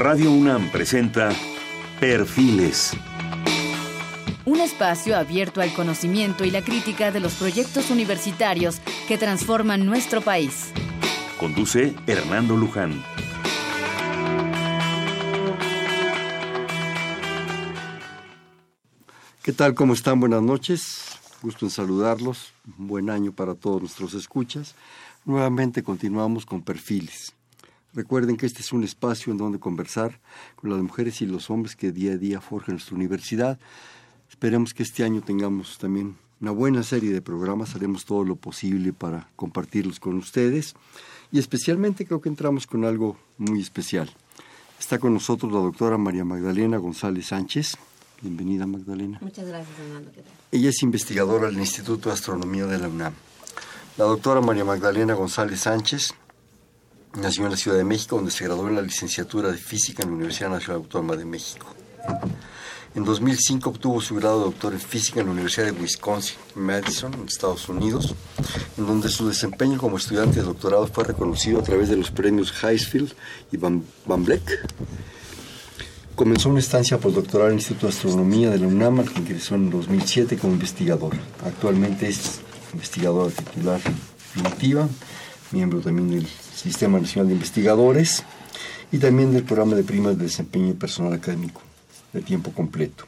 Radio UNAM presenta Perfiles. Un espacio abierto al conocimiento y la crítica de los proyectos universitarios que transforman nuestro país. Conduce Hernando Luján. ¿Qué tal? ¿Cómo están? Buenas noches. Gusto en saludarlos. Un buen año para todos nuestros escuchas. Nuevamente continuamos con perfiles. Recuerden que este es un espacio en donde conversar con las mujeres y los hombres que día a día forjan nuestra universidad. Esperemos que este año tengamos también una buena serie de programas. Haremos todo lo posible para compartirlos con ustedes. Y especialmente creo que entramos con algo muy especial. Está con nosotros la doctora María Magdalena González Sánchez. Bienvenida, Magdalena. Muchas gracias, Fernando. Ella es investigadora del Instituto de Astronomía de la UNAM. La doctora María Magdalena González Sánchez nació en la Ciudad de México, donde se graduó en la licenciatura de Física en la Universidad Nacional Autónoma de México. En 2005 obtuvo su grado de doctor en Física en la Universidad de Wisconsin, Madison, en Estados Unidos, en donde su desempeño como estudiante de doctorado fue reconocido a través de los premios Heisfield y Van, Van Vleck Comenzó una estancia postdoctoral en el Instituto de Astronomía de la UNAM, que ingresó en 2007 como investigador. Actualmente es investigadora titular definitiva, miembro también del Sistema Nacional de Investigadores y también del programa de primas de desempeño personal académico de tiempo completo.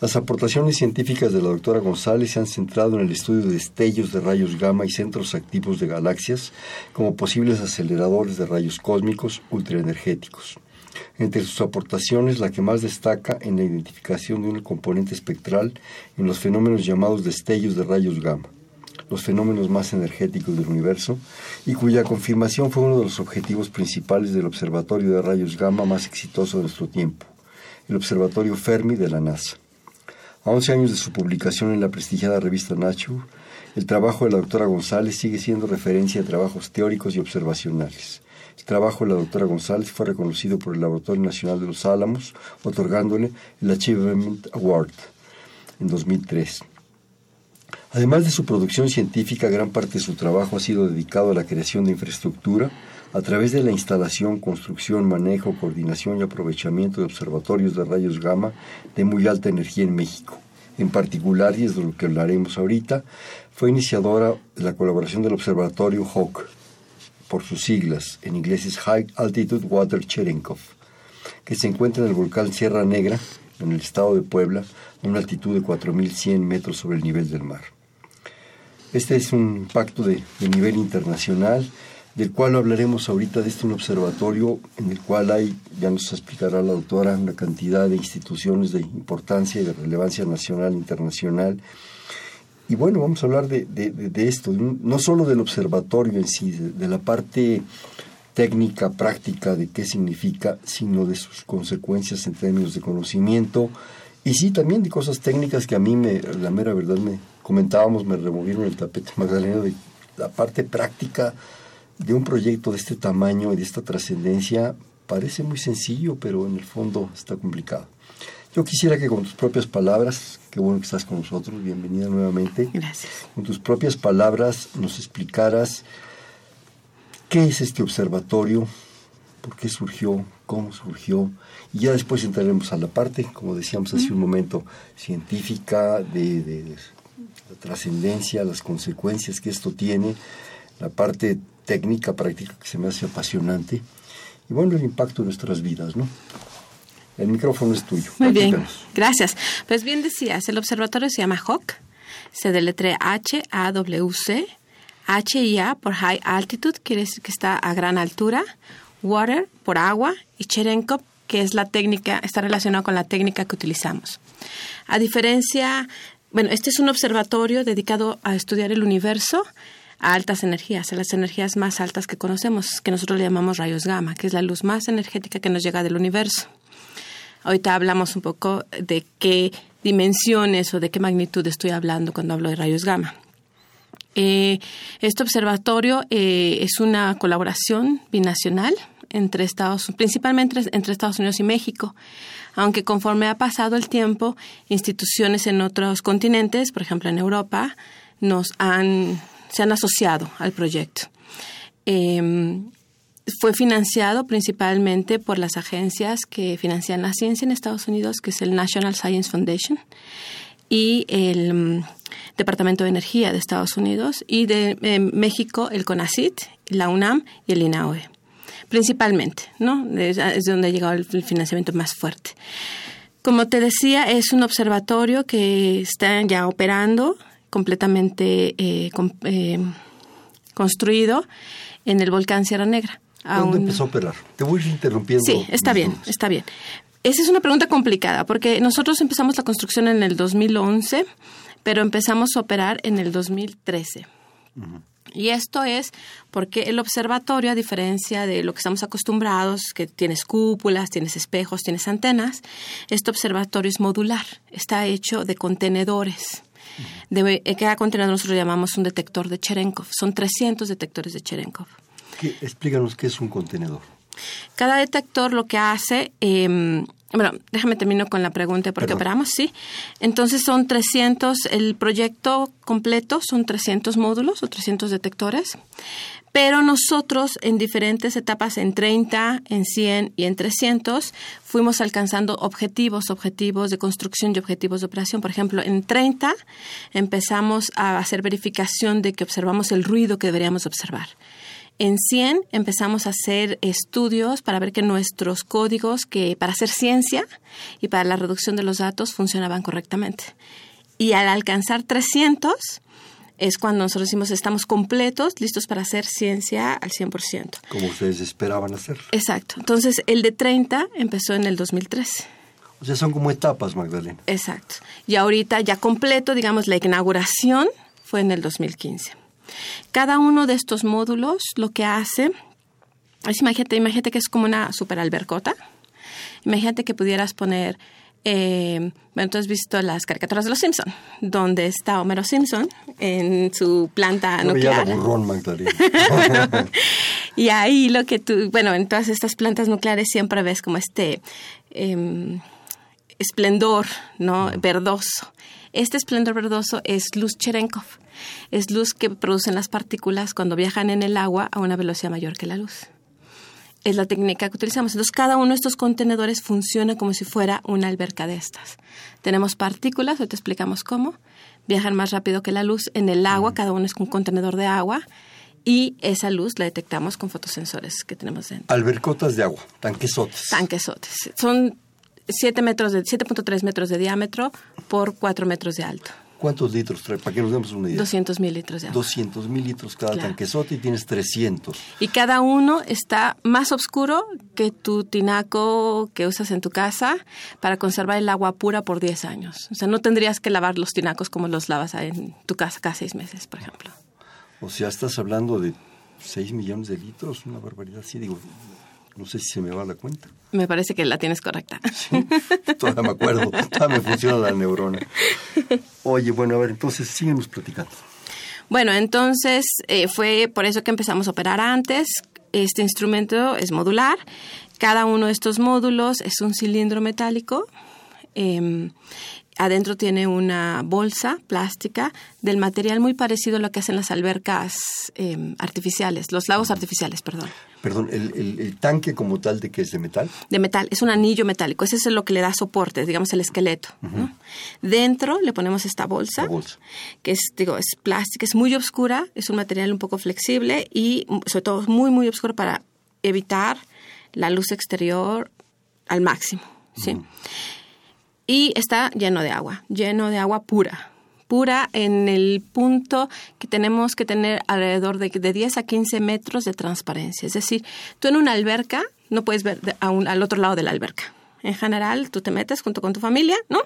Las aportaciones científicas de la doctora González se han centrado en el estudio de destellos de rayos gamma y centros activos de galaxias como posibles aceleradores de rayos cósmicos ultraenergéticos. Entre sus aportaciones, la que más destaca en la identificación de un componente espectral en los fenómenos llamados destellos de rayos gamma, los fenómenos más energéticos del universo, y cuya confirmación fue uno de los objetivos principales del Observatorio de Rayos Gamma más exitoso de nuestro tiempo, el Observatorio Fermi de la NASA. A 11 años de su publicación en la prestigiada revista Nature, el trabajo de la doctora González sigue siendo referencia a trabajos teóricos y observacionales. El trabajo de la doctora González fue reconocido por el Laboratorio Nacional de los Álamos, otorgándole el Achievement Award en 2003. Además de su producción científica, gran parte de su trabajo ha sido dedicado a la creación de infraestructura a través de la instalación, construcción, manejo, coordinación y aprovechamiento de observatorios de rayos gamma de muy alta energía en México. En particular, y es de lo que hablaremos ahorita, fue iniciadora de la colaboración del Observatorio HAWK, por sus siglas, en inglés es High Altitude Water Cherenkov, que se encuentra en el volcán Sierra Negra, en el estado de Puebla, a una altitud de 4.100 metros sobre el nivel del mar. Este es un pacto de, nivel internacional, del cual hablaremos ahorita de este un observatorio en el cual hay, ya nos explicará la doctora, una cantidad de instituciones de importancia y de relevancia nacional e internacional y bueno, vamos a hablar de, esto, no solo del observatorio en sí, de, la parte técnica, práctica de qué significa, sino de sus consecuencias en términos de conocimiento y sí también de cosas técnicas que a mí, me, la mera verdad, me comentábamos, me removieron el tapete Magdalena de la parte práctica de un proyecto de este tamaño y de esta trascendencia. Parece muy sencillo, pero en el fondo está complicado. Yo quisiera que con tus propias palabras, qué bueno que estás con nosotros, bienvenida nuevamente. Gracias. Con tus propias palabras nos explicaras qué es este observatorio, por qué surgió, cómo surgió, y ya después entraremos a la parte, como decíamos hace un momento, científica, de, la trascendencia, las consecuencias que esto tiene, la parte técnica, práctica que se me hace apasionante, y bueno, el impacto en nuestras vidas, ¿no? El micrófono es tuyo. Muy bien, gracias. Pues bien decías, el observatorio se llama HAWC, se deletre H-A-W-C, H-I-A por High Altitude, quiere decir que está a gran altura, Water por agua y Cherenkov, que es la técnica, está relacionado con la técnica que utilizamos. A diferencia, bueno, este es un observatorio dedicado a estudiar el universo a altas energías, a las energías más altas que conocemos, que nosotros le llamamos rayos gamma, que es la luz más energética que nos llega del universo. Ahorita hablamos un poco de qué dimensiones o de qué magnitud estoy hablando cuando hablo de rayos gamma. Eh, este observatorio eh, es una colaboración binacional entre Estados, principalmente entre Estados Unidos y México, aunque conforme ha pasado el tiempo, instituciones en otros continentes, por ejemplo en Europa, nos han, se han asociado al proyecto. Em, fue financiado principalmente por las agencias que financian la ciencia en Estados Unidos, que es el National Science Foundation y el Departamento de Energía de Estados Unidos y de eh, México el CONACIT, la UNAM y el INAOE. Principalmente, ¿no? Es, es donde ha llegado el, el financiamiento más fuerte. Como te decía, es un observatorio que está ya operando completamente eh, eh, construido en el volcán Sierra Negra. ¿Cuándo Aún- empezó a operar? Te voy interrumpiendo. Sí, está bien, está bien. Esa es una pregunta complicada porque nosotros empezamos la construcción en el 2011, pero empezamos a operar en el 2013. Y esto es porque el observatorio, a diferencia de lo que estamos acostumbrados, que tienes cúpulas, tienes espejos, tienes antenas, este observatorio es modular, está hecho de contenedores. De, eh, cada contenedor nosotros llamamos un detector de Cherenkov. Son 300 detectores de Cherenkov. ¿Qué- explícanos qué es un contenedor. Cada detector lo que hace, eh, bueno, déjame termino con la pregunta de por qué Perdón. operamos, sí. Entonces son 300, el proyecto completo son 300 módulos o 300 detectores, pero nosotros en diferentes etapas, en 30, en 100 y en 300, fuimos alcanzando objetivos, objetivos de construcción y objetivos de operación. Por ejemplo, en 30 empezamos a hacer verificación de que observamos el ruido que deberíamos observar. En 100 empezamos a hacer estudios para ver que nuestros códigos, que para hacer ciencia y para la reducción de los datos, funcionaban correctamente. Y al alcanzar 300 es cuando nosotros decimos estamos completos, listos para hacer ciencia al 100%. Como ustedes esperaban hacer. Exacto. Entonces, el de 30 empezó en el 2013. O sea, son como etapas, Magdalena. Exacto. Y ahorita ya completo, digamos, la inauguración fue en el 2015. Cada uno de estos módulos lo que hace es, imagínate, imagínate que es como una super albercota. Imagínate que pudieras poner, eh, bueno, tú has visto las caricaturas de los Simpson, donde está Homero Simpson en su planta Yo nuclear. burrón, Magdalena. Y ahí lo que tú, bueno, en todas estas plantas nucleares siempre ves como este em, esplendor, ¿no? Verdoso. Este esplendor verdoso es luz Cherenkov. Es luz que producen las partículas cuando viajan en el agua a una velocidad mayor que la luz. Es la técnica que utilizamos. Entonces, cada uno de estos contenedores funciona como si fuera una alberca de estas. Tenemos partículas, hoy te explicamos cómo. Viajan más rápido que la luz en el agua, cada uno es un contenedor de agua. Y esa luz la detectamos con fotosensores que tenemos dentro. Albercotas de agua, tanquesotes. Tanquesotes. Son 7 metros de 7.3 metros de diámetro por 4 metros de alto. ¿Cuántos litros trae? Para que nos demos una idea. 200 mil litros de agua. 200 mil litros cada Claro. tanquesote y tienes 300. Y cada uno está más oscuro que tu tinaco que usas en tu casa para conservar el agua pura por 10 años. O sea, no tendrías que lavar los tinacos como los lavas en tu casa cada seis meses, por ejemplo. O sea, estás hablando de 6 millones de litros, una barbaridad. Sí, digo, no sé si se me va la cuenta. Me parece que la tienes correcta. Sí, todavía me acuerdo, todavía me funciona la neurona. Oye, bueno, a ver, entonces síguenos platicando. Bueno, entonces eh, fue por eso que empezamos a operar antes. Este instrumento es modular. Cada uno de estos módulos es un cilindro metálico. Eh, adentro tiene una bolsa plástica del material muy parecido a lo que hacen las albercas eh, artificiales, los lagos artificiales, perdón. Perdón, el, el- el tanque como tal de que es de metal. de metal, es un anillo metálico, ese es lo que le da soporte, digamos el esqueleto. ¿no? Dentro le ponemos esta bolsa. que es, digo, es plástica, es muy oscura, es un material un poco flexible y mm, sobre todo muy, muy oscuro para evitar la luz exterior al máximo. ¿sí? Y está lleno de agua, lleno de agua pura. Pura en el punto que tenemos que tener alrededor de, de 10 a 15 metros de transparencia. Es decir, tú en una alberca no puedes ver de- a un- al otro lado de la alberca. En general, tú te metes junto con tu familia, ¿no?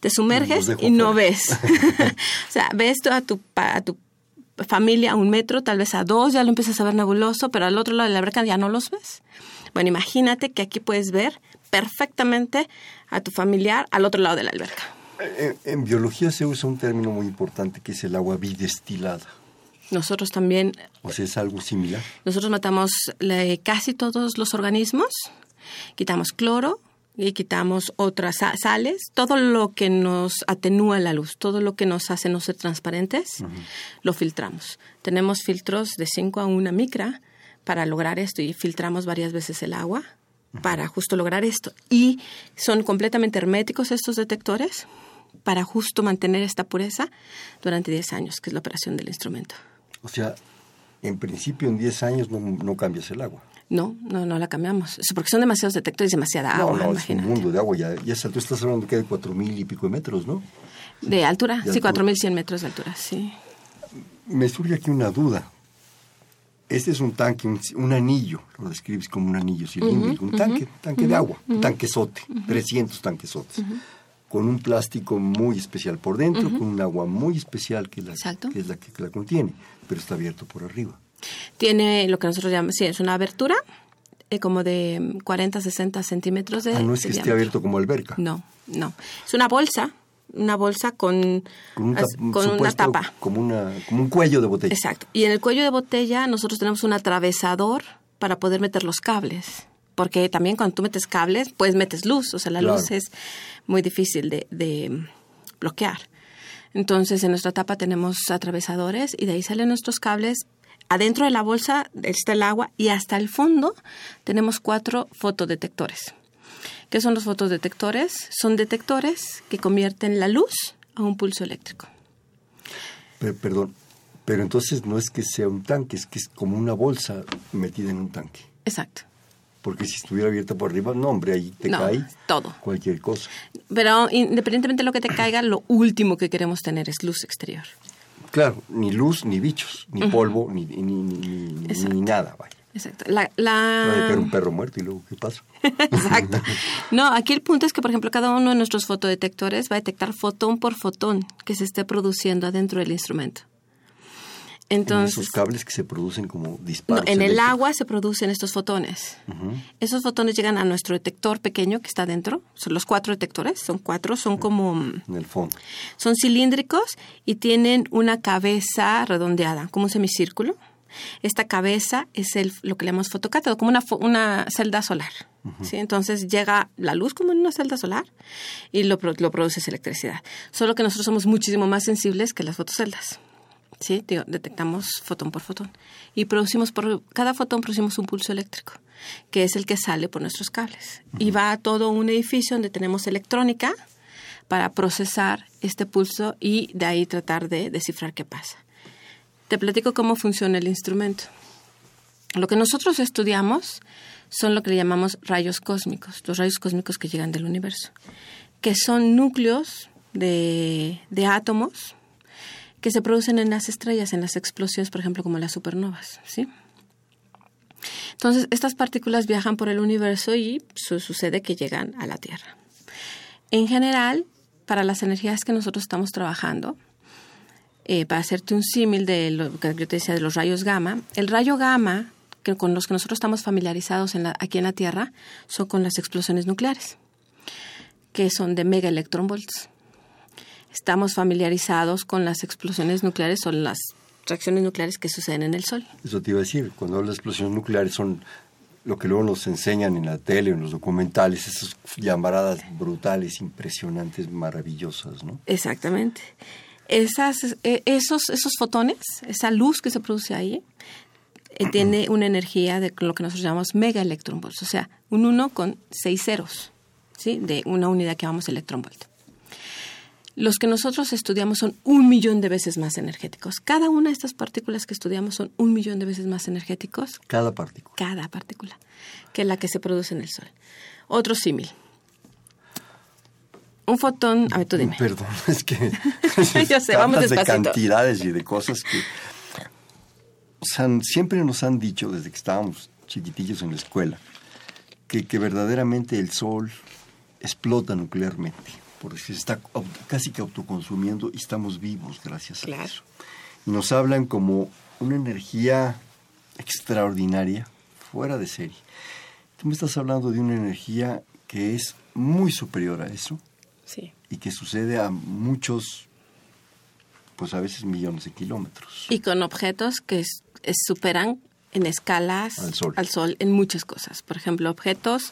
Te sumerges y no ves. o sea, ves a tu, a tu familia a un metro, tal vez a dos, ya lo empiezas a ver nebuloso, pero al otro lado de la alberca ya no los ves. Bueno, imagínate que aquí puedes ver perfectamente a tu familiar al otro lado de la alberca. Eh, En biología se usa un término muy importante que es el agua bidestilada. Nosotros también, O sea, es algo similar. nosotros matamos eh, casi todos los organismos, quitamos cloro y quitamos otras sa- sales, todo lo que nos atenúa la luz, todo lo que nos hace no ser transparentes, lo filtramos. Tenemos filtros de 5 a 1 micra para lograr esto y filtramos varias veces el agua para justo lograr esto. Y son completamente herméticos estos detectores para justo mantener esta pureza durante 10 años, que es la operación del instrumento. O sea, en principio en 10 años no, no cambias el agua. No, no, no la cambiamos. Es porque son demasiados detectores, demasiada agua, no, no, es un imagínate. mundo de agua. Ya, ya tú estás hablando que de cuatro mil y pico de metros, ¿no? De altura, De sí, altura. 4.100 metros de altura, sí. Me surge aquí una duda. Este es un tanque, un, un anillo, lo describes como un anillo cilíndrico, un tanque, tanque de agua, un tanquesote, 300 tanquesotes, con un plástico muy especial por dentro, con un agua muy especial que, la, que es la que, que la contiene, pero está abierto por arriba. Tiene lo que nosotros llamamos, sí, es una abertura eh, como de mm, 40, 60 centímetros de Ah, no es que esté abierto como alberca. No, no. Es una bolsa, una bolsa con, Con, un una tapa. Como, una, como un cuello de botella. Exacto. Y en el cuello de botella nosotros tenemos un atravesador para poder meter los cables. Porque también cuando tú metes cables, pues metes luz. O sea, la Claro. luz es muy difícil de, de bloquear. Entonces, en nuestra tapa tenemos atravesadores y de ahí salen nuestros cables. Adentro de la bolsa está el agua y hasta el fondo tenemos cuatro fotodetectores. ¿Qué son los fotodetectores? Son detectores que convierten la luz a un pulso eléctrico. Pe- perdón, pero entonces no es que sea un tanque, es que es como una bolsa metida en un tanque. Exacto. Porque si estuviera abierta por arriba, no, hombre, ahí te No, cae todo. cualquier cosa. Pero independientemente de lo que te caiga, lo último que queremos tener es luz exterior. Claro, ni luz, ni bichos, ni polvo, ni, ni, ni, ni- nada, vaya. Exacto. La, caer un perro muerto y luego, ¿qué pasa? Exacto. No, aquí el punto es que, por ejemplo, cada uno de nuestros fotodetectores va a detectar fotón por fotón que se esté produciendo adentro del instrumento. en Entonces, esos cables que se producen como no, disparos. en el agua se producen estos fotones. Esos fotones llegan a nuestro detector pequeño que está dentro. Son los cuatro detectores, son cuatro, son como... En el fondo. Son cilíndricos y tienen una cabeza redondeada, como un semicírculo. Esta cabeza es el, lo que le llamamos fotocátodo, como una, una celda solar. ¿sí? Entonces llega la luz como en una celda solar y lo, lo produce esa electricidad. Solo que nosotros somos muchísimo más sensibles que las fotoceldas. ¿sí? Digo, detectamos fotón por fotón. Y producimos por cada fotón producimos un pulso eléctrico, que es el que sale por nuestros cables. Y va a todo un edificio donde tenemos electrónica para procesar este pulso y de ahí tratar de descifrar qué pasa. Te platico cómo funciona el instrumento. Lo que nosotros estudiamos son lo que le llamamos rayos cósmicos, los rayos cósmicos que llegan del universo, que son núcleos de, de átomos que se producen en las estrellas, en las explosiones, por ejemplo, como las supernovas, ¿sí? Entonces, estas partículas viajan por el universo y su- sucede que llegan a la Tierra. En general, para las energías que nosotros estamos trabajando, eh, para hacerte un símil de lo que yo te decía de los rayos gamma, el rayo gamma que con los que nosotros estamos familiarizados en la- aquí en la Tierra son con las explosiones nucleares, que son de mega electronvolts. Estamos familiarizados con las explosiones nucleares, son las reacciones nucleares que suceden en el Sol. Eso te iba a decir, cuando hablas de explosiones nucleares son lo que luego nos enseñan en la tele, en los documentales, esas llamaradas brutales, impresionantes, maravillosas, ¿no? Exactamente. Esas, eh, esos, esos fotones, esa luz que se produce ahí, eh, tiene una energía de lo que nosotros llamamos mega electronvolts, o sea, un 1 con seis ceros, ¿sí? De una unidad que llamamos electronvolt. Los que nosotros estudiamos son un millón de veces más energéticos. Cada una de estas partículas que estudiamos son un millón de veces más energéticos Cada partícula. cada partícula que la que se produce en el Sol. Otro símil. Un fotón, a ver, tú dime. Perdón, es que... Yo sé, vamos de cantidades y de cosas que... O sea, siempre nos han dicho desde que estábamos chiquitillos en la escuela que, que verdaderamente el Sol explota nuclearmente, porque se está casi que autoconsumiendo y estamos vivos gracias a eso. Y nos hablan como una energía extraordinaria, fuera de serie. Tú me estás hablando de una energía que es muy superior a eso Sí. y que sucede a muchos, pues a veces millones de kilómetros. Y con objetos que es- es- superan en escalas Al Sol. en muchas cosas. Por ejemplo, objetos,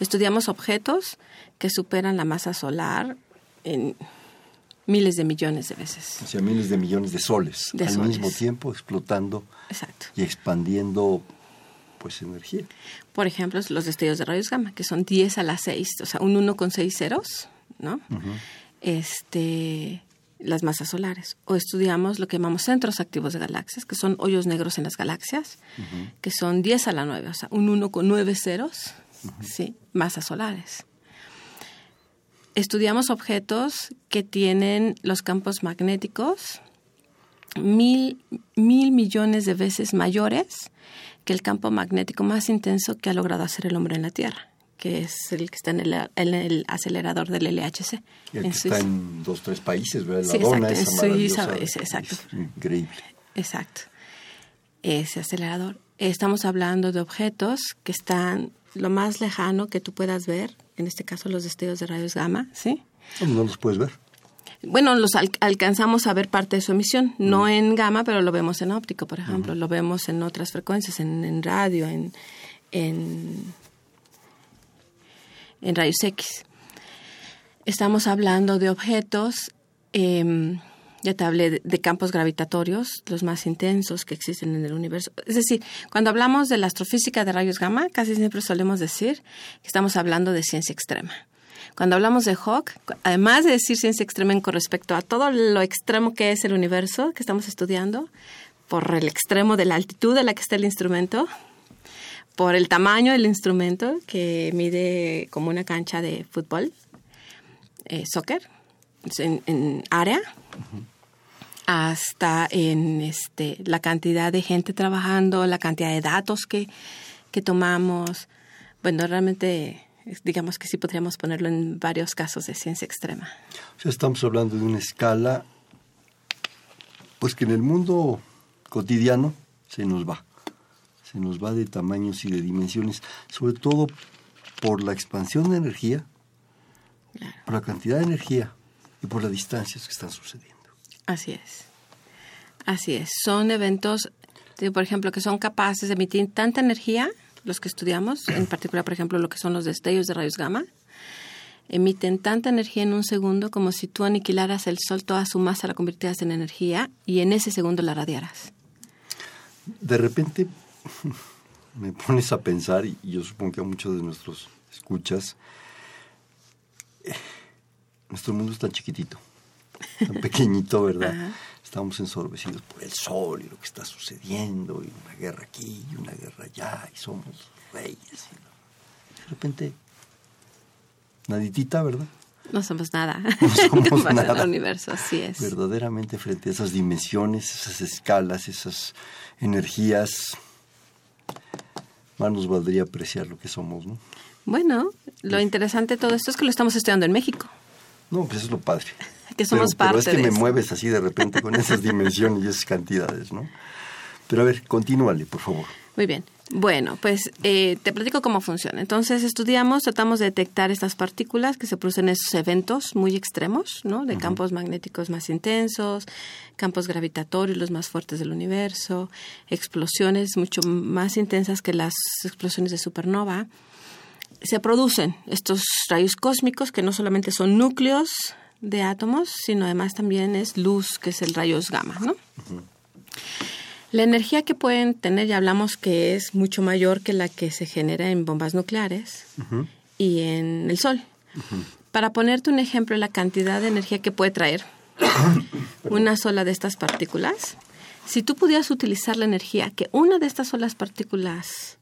estudiamos objetos que superan la masa solar en miles de millones de veces. O sea, miles de millones de soles De al soles. mismo tiempo explotando Exacto. y expandiendo pues energía. Por ejemplo, los destellos de rayos gamma, que son 10 a las 6, o sea, un 1 con 6 ceros, ¿no? Este las masas solares. O estudiamos lo que llamamos centros activos de galaxias, que son hoyos negros en las galaxias, que son 10 a la 9, o sea, un 1 con 9 ceros, ¿sí? masas solares. Estudiamos objetos que tienen los campos magnéticos mil, mil millones de veces mayores que el campo magnético más intenso que ha logrado hacer el hombre en la Tierra, que es el que está en el, acelerador del LHC. El que está en dos, tres países, ¿verdad? La sí, dona exacto, esa en Suiza, maravillosa, exacto. es increíble. Exacto. Ese acelerador. Estamos hablando de objetos que están lo más lejano que tú puedas ver, en este caso los destellos de rayos gamma, ¿sí? No los puedes ver. Bueno, los al- alcanzamos a ver parte de su emisión, no en gamma, pero lo vemos en óptico, por ejemplo, lo vemos en otras frecuencias, en, en radio, en, en, en rayos X. Estamos hablando de objetos, em, ya te hablé de, campos gravitatorios, los más intensos que existen en el universo. Es decir, cuando hablamos de la astrofísica de rayos gamma, casi siempre solemos decir que estamos hablando de ciencia extrema. Cuando hablamos de Hawk, además de decir ciencia extrema con respecto a todo lo extremo que es el universo que estamos estudiando, por el extremo de la altitud a la que está el instrumento, por el tamaño del instrumento que mide como una cancha de fútbol, eh, soccer, en, área, hasta en este, la cantidad de gente trabajando, la cantidad de datos que, que tomamos. Bueno, realmente digamos que sí podríamos ponerlo en varios casos de ciencia extrema. O sea, estamos hablando de una escala, pues que en el mundo cotidiano se nos va. Se nos va de tamaños y de dimensiones, sobre todo por la expansión de energía, por la cantidad de energía y por las distancias que están sucediendo. Así es. Así es. Son eventos, de, por ejemplo, que son capaces de emitir tanta energía, los que estudiamos, en particular, por ejemplo, lo que son los destellos de rayos gamma, emiten tanta energía en un segundo como si tú aniquilaras el sol, toda su masa la convirtieras en energía y en ese segundo la radiaras. De repente me pones a pensar, y yo supongo que a muchos de nuestros escuchas, eh, nuestro mundo es tan chiquitito, tan pequeñito, ¿verdad? Ajá. Estamos ensorbecidos por el sol y lo que está sucediendo, y una guerra aquí y una guerra allá, y somos reyes. y de repente, naditita, ¿verdad? No somos nada. No somos nada. al universo, así es. Verdaderamente frente a esas dimensiones, esas escalas, esas energías, más nos valdría apreciar lo que somos, ¿no? Bueno, lo interesante de todo esto es que lo estamos estudiando en México, No, pues eso es lo padre. que somos pero, parte pero es que de me eso. mueves así de repente con esas dimensiones y esas cantidades, ¿no? Pero a ver, continúale, por favor. Muy bien. Bueno, pues eh, te platico cómo funciona. Entonces estudiamos, tratamos de detectar estas partículas que se producen en esos eventos muy extremos, ¿no? De campos magnéticos más intensos, campos gravitatorios los más fuertes del universo, explosiones mucho más intensas que las explosiones de supernova. Se producen estos rayos cósmicos que no solamente son núcleos de átomos, sino además también es luz, que es el rayos gamma, ¿no? La energía que pueden tener, ya hablamos que es mucho mayor que la que se genera en bombas nucleares y en el Sol. Para ponerte un ejemplo la cantidad de energía que puede traer una sola de estas partículas, si tú pudieras utilizar la energía que una de estas solas partículas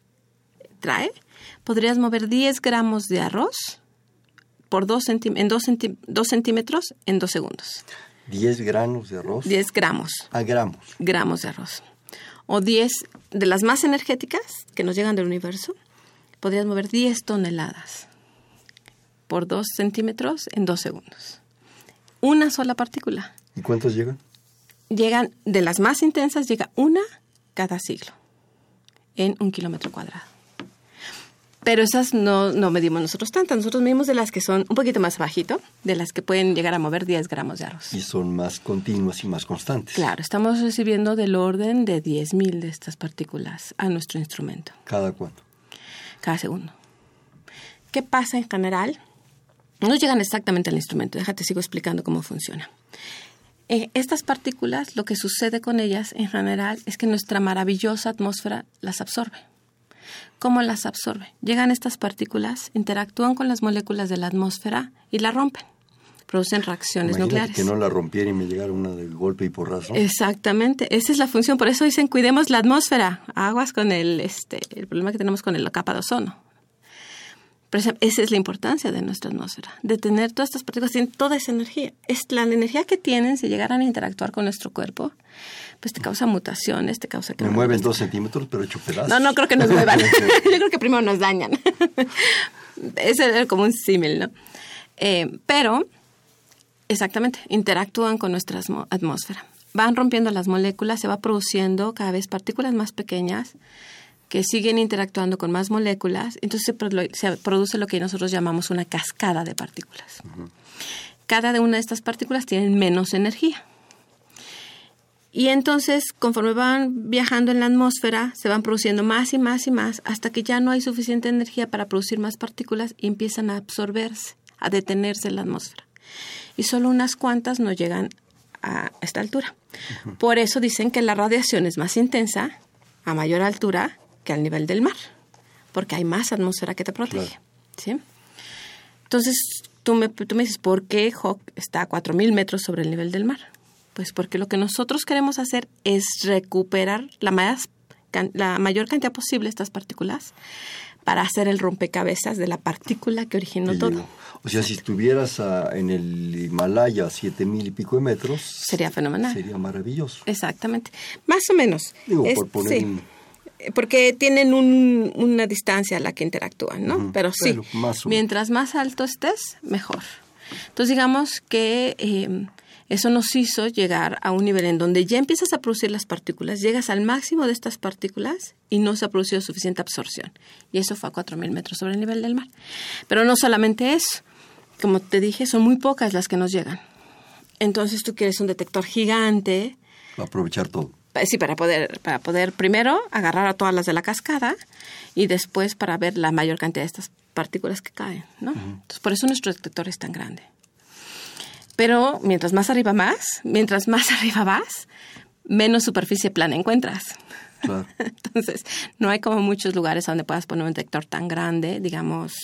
trae, podrías mover 10 gramos de arroz por dos en 2 centímetros en 2 segundos. 10 granos de arroz 10 gramos a gramos. gramos de arroz. O 10 de las más energéticas que nos llegan del universo, podrías mover 10 toneladas por 2 centímetros en 2 segundos. Una sola partícula. ¿Y cuántos llegan? Llegan, de las más intensas, llega una cada siglo en un kilómetro cuadrado. Pero esas no, no medimos nosotros tantas. Nosotros medimos de las que son un poquito más bajito, de las que pueden llegar a mover 10 gramos de arroz. Y son más continuas y más constantes. Claro, estamos recibiendo del orden de 10.000 de estas partículas a nuestro instrumento ¿Cada cuánto? cada segundo. ¿Qué pasa en general? No llegan exactamente al instrumento, déjate sigo explicando cómo funciona. Eh, estas partículas, lo que sucede con ellas en general es que nuestra maravillosa atmósfera las absorbe. ¿Cómo las absorbe? Llegan estas partículas, interactúan con las moléculas de la atmósfera y la rompen. Producen reacciones Imagínate nucleares. que no la rompiera y me llegara una de golpe y porrazo. Exactamente, esa es la función. Por eso dicen cuidemos la atmósfera. Aguas con el, este, el problema que tenemos con el capa de ozono. Pero esa es la importancia de nuestra atmósfera, de tener todas estas partículas, tienen toda esa energía. Es la energía que tienen si llegaran a interactuar con nuestro cuerpo, pues te causa mutaciones, te causa que me mueven dos centímetros, pero hecho pedazos. No, no creo que nos muevan. Yo creo que primero nos dañan. Ese es como un símil, ¿no? Eh, pero, exactamente, interactúan con nuestra atmósfera. Van rompiendo las moléculas, se va produciendo cada vez partículas más pequeñas que siguen interactuando con más moléculas, entonces se, produ- se produce lo que nosotros llamamos una cascada de partículas. Cada de una de estas partículas tiene menos energía. Y entonces, conforme van viajando en la atmósfera, se van produciendo más y más y más hasta que ya no hay suficiente energía para producir más partículas y empiezan a absorberse, a detenerse en la atmósfera. Y solo unas cuantas no llegan a esta altura. Por eso dicen que la radiación es más intensa a mayor altura que al nivel del mar, porque hay más atmósfera que te protege. Claro. ¿sí? Entonces, tú me, tú me dices, ¿por qué Hawk está a 4.000 metros sobre el nivel del mar? Pues porque lo que nosotros queremos hacer es recuperar la, más, la mayor cantidad posible de estas partículas para hacer el rompecabezas de la partícula que originó Que todo. llegó. O sea, si estuvieras ah, en el Himalaya a siete mil y pico de metros, Sería fenomenal. sería maravilloso. Exactamente. Más o menos. Digo, Es- por poner sí. un- Porque tienen un- una distancia a la que interactúan, ¿no? Pero sí, Pero más mientras más alto estés, mejor. Entonces digamos que eh, eso nos hizo llegar a un nivel en donde ya empiezas a producir las partículas, llegas al máximo de estas partículas y no se ha producido suficiente absorción. Y eso fue a 4.000 metros sobre el nivel del mar. Pero no solamente eso, como te dije, son muy pocas las que nos llegan. Entonces tú quieres un detector gigante, Aprovechar todo. Sí, para poder, para poder primero agarrar a todas las de la cascada y después para ver la mayor cantidad de estas partículas que caen, ¿no? Entonces, por eso nuestro detector es tan grande. Pero mientras más arriba más, mientras más arriba vas, menos superficie plana encuentras. Claro. Entonces, no hay como muchos lugares donde puedas poner un detector tan grande, digamos,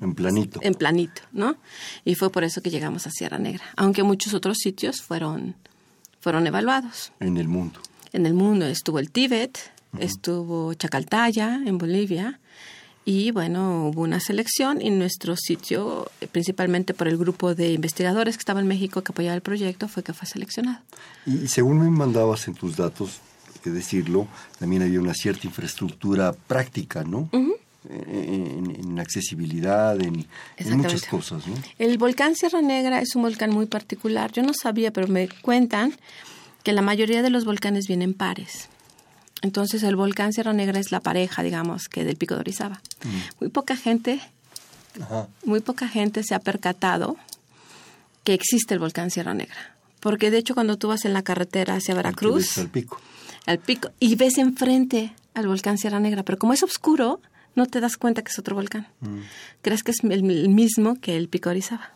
En planito. en planito, ¿no? Y fue por eso que llegamos a Sierra Negra, aunque muchos otros sitios fueron, fueron evaluados En el mundo. en el mundo. Estuvo el Tíbet, estuvo Chacaltaya en Bolivia y bueno, hubo una selección y nuestro sitio, eh, principalmente por el grupo de investigadores que estaba en México que apoyaba el proyecto, fue que fue seleccionado. Y, y según me mandabas en tus datos, que decirlo, también había una cierta infraestructura práctica, ¿no? en, en accesibilidad, en, en muchas cosas, ¿no? El volcán Sierra Negra es un volcán muy particular. Yo no sabía, pero me cuentan que la mayoría de los volcanes vienen pares. Entonces el volcán Sierra Negra es la pareja, digamos, que del Pico de Orizaba. Muy poca gente Ajá. muy poca gente se ha percatado que existe el volcán Sierra Negra. Porque de hecho cuando tú vas en la carretera hacia Veracruz, Al pico. al pico, y ves enfrente al volcán Sierra Negra, pero como es oscuro, no te das cuenta que es otro volcán. Crees que es el, el mismo que el pico de Orizaba.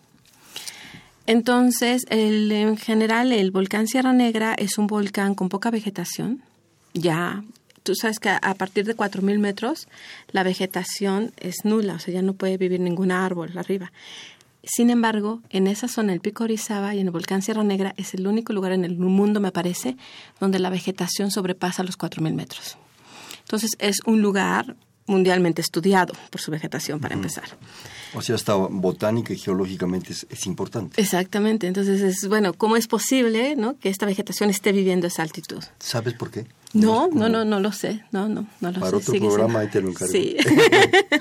Entonces, el- en general, el volcán Sierra Negra es un volcán con poca vegetación. Ya, tú sabes que a, a partir de 4.000 metros la vegetación es nula, o sea, ya no puede vivir ningún árbol arriba. Sin embargo, en esa zona, el Pico Orizaba y en el volcán Sierra Negra, es el único lugar en el mundo, me parece, donde la vegetación sobrepasa los 4.000 metros. Entonces, es un lugar mundialmente estudiado por su vegetación, para empezar. O sea, hasta botánica y geológicamente es, es importante. Exactamente. Entonces, es bueno, ¿cómo es posible ¿no? que esta vegetación esté viviendo esa altitud? ¿Sabes por qué? No, no, no, no lo sé. No, no, no lo Para sé. otro Sigue programa siendo- ahí te lo encargo. Sí.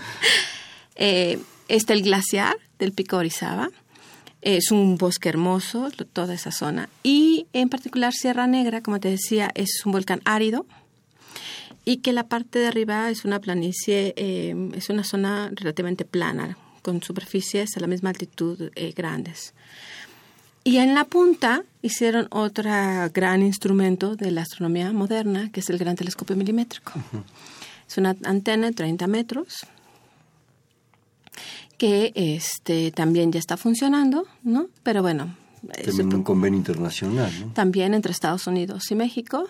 Eh, está el glaciar del Pico Orizaba. Es un bosque hermoso, toda esa zona. Y en particular Sierra Negra, como te decía, es un volcán árido y que la parte de arriba es una planicie, eh, es una zona relativamente plana, con superficies a la misma altitud eh, grandes. Y en la punta hicieron otro gran instrumento de la astronomía moderna, que es el gran telescopio milimétrico. Es una antena de 30 metros que este también ya está funcionando, ¿no? Pero bueno, También un convenio internacional, ¿no? también entre Estados Unidos y México.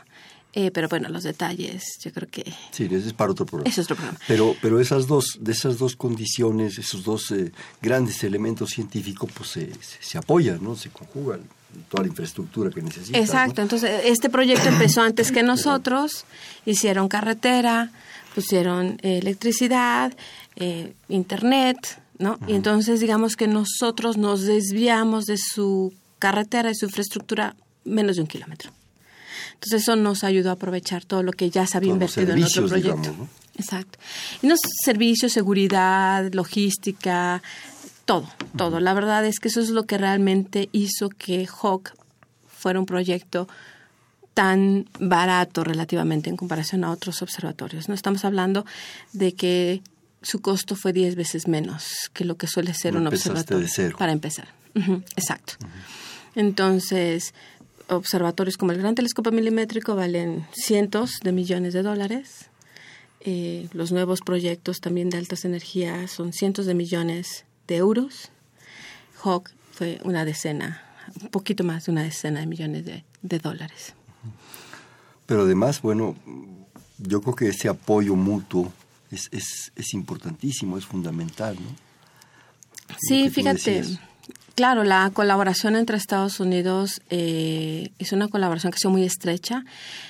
Eh, pero bueno, los detalles, yo creo que... Sí, ese es para otro programa. Es otro programa. Pero, pero esas dos, de esas dos condiciones, esos dos eh, grandes elementos científicos, pues se, se, apoyan, ¿no? Se conjugan toda la infraestructura que necesitan. Exacto, entonces este proyecto empezó antes que nosotros, hicieron carretera, pusieron eh, electricidad, eh, internet, ¿no? Y entonces digamos que nosotros nos desviamos de su carretera y su infraestructura menos de un kilómetro. Entonces eso nos ayudó a aprovechar todo lo que ya se había invertido en otro proyecto. Exacto. Y los servicios, seguridad, logística, todo, todo. La verdad es que eso es lo que realmente hizo que Hawk fuera un proyecto tan barato relativamente en comparación a otros observatorios. No estamos hablando de que su costo fue 10 veces menos que lo que suele ser un observatorio para empezar. exacto. Entonces, observatorios como el Gran Telescopio Milimétrico valen cientos de millones de dólares. Eh, los nuevos proyectos también de altas energías son cientos de millones de euros. Hawk fue una decena, un poquito más de una decena de millones de, dólares. Pero además, bueno, yo creo que ese apoyo mutuo es, es, es importantísimo, es fundamental, ¿no? Sí, fíjate, Claro, la colaboración entre Estados Unidos eh, es una colaboración que ha sido muy estrecha.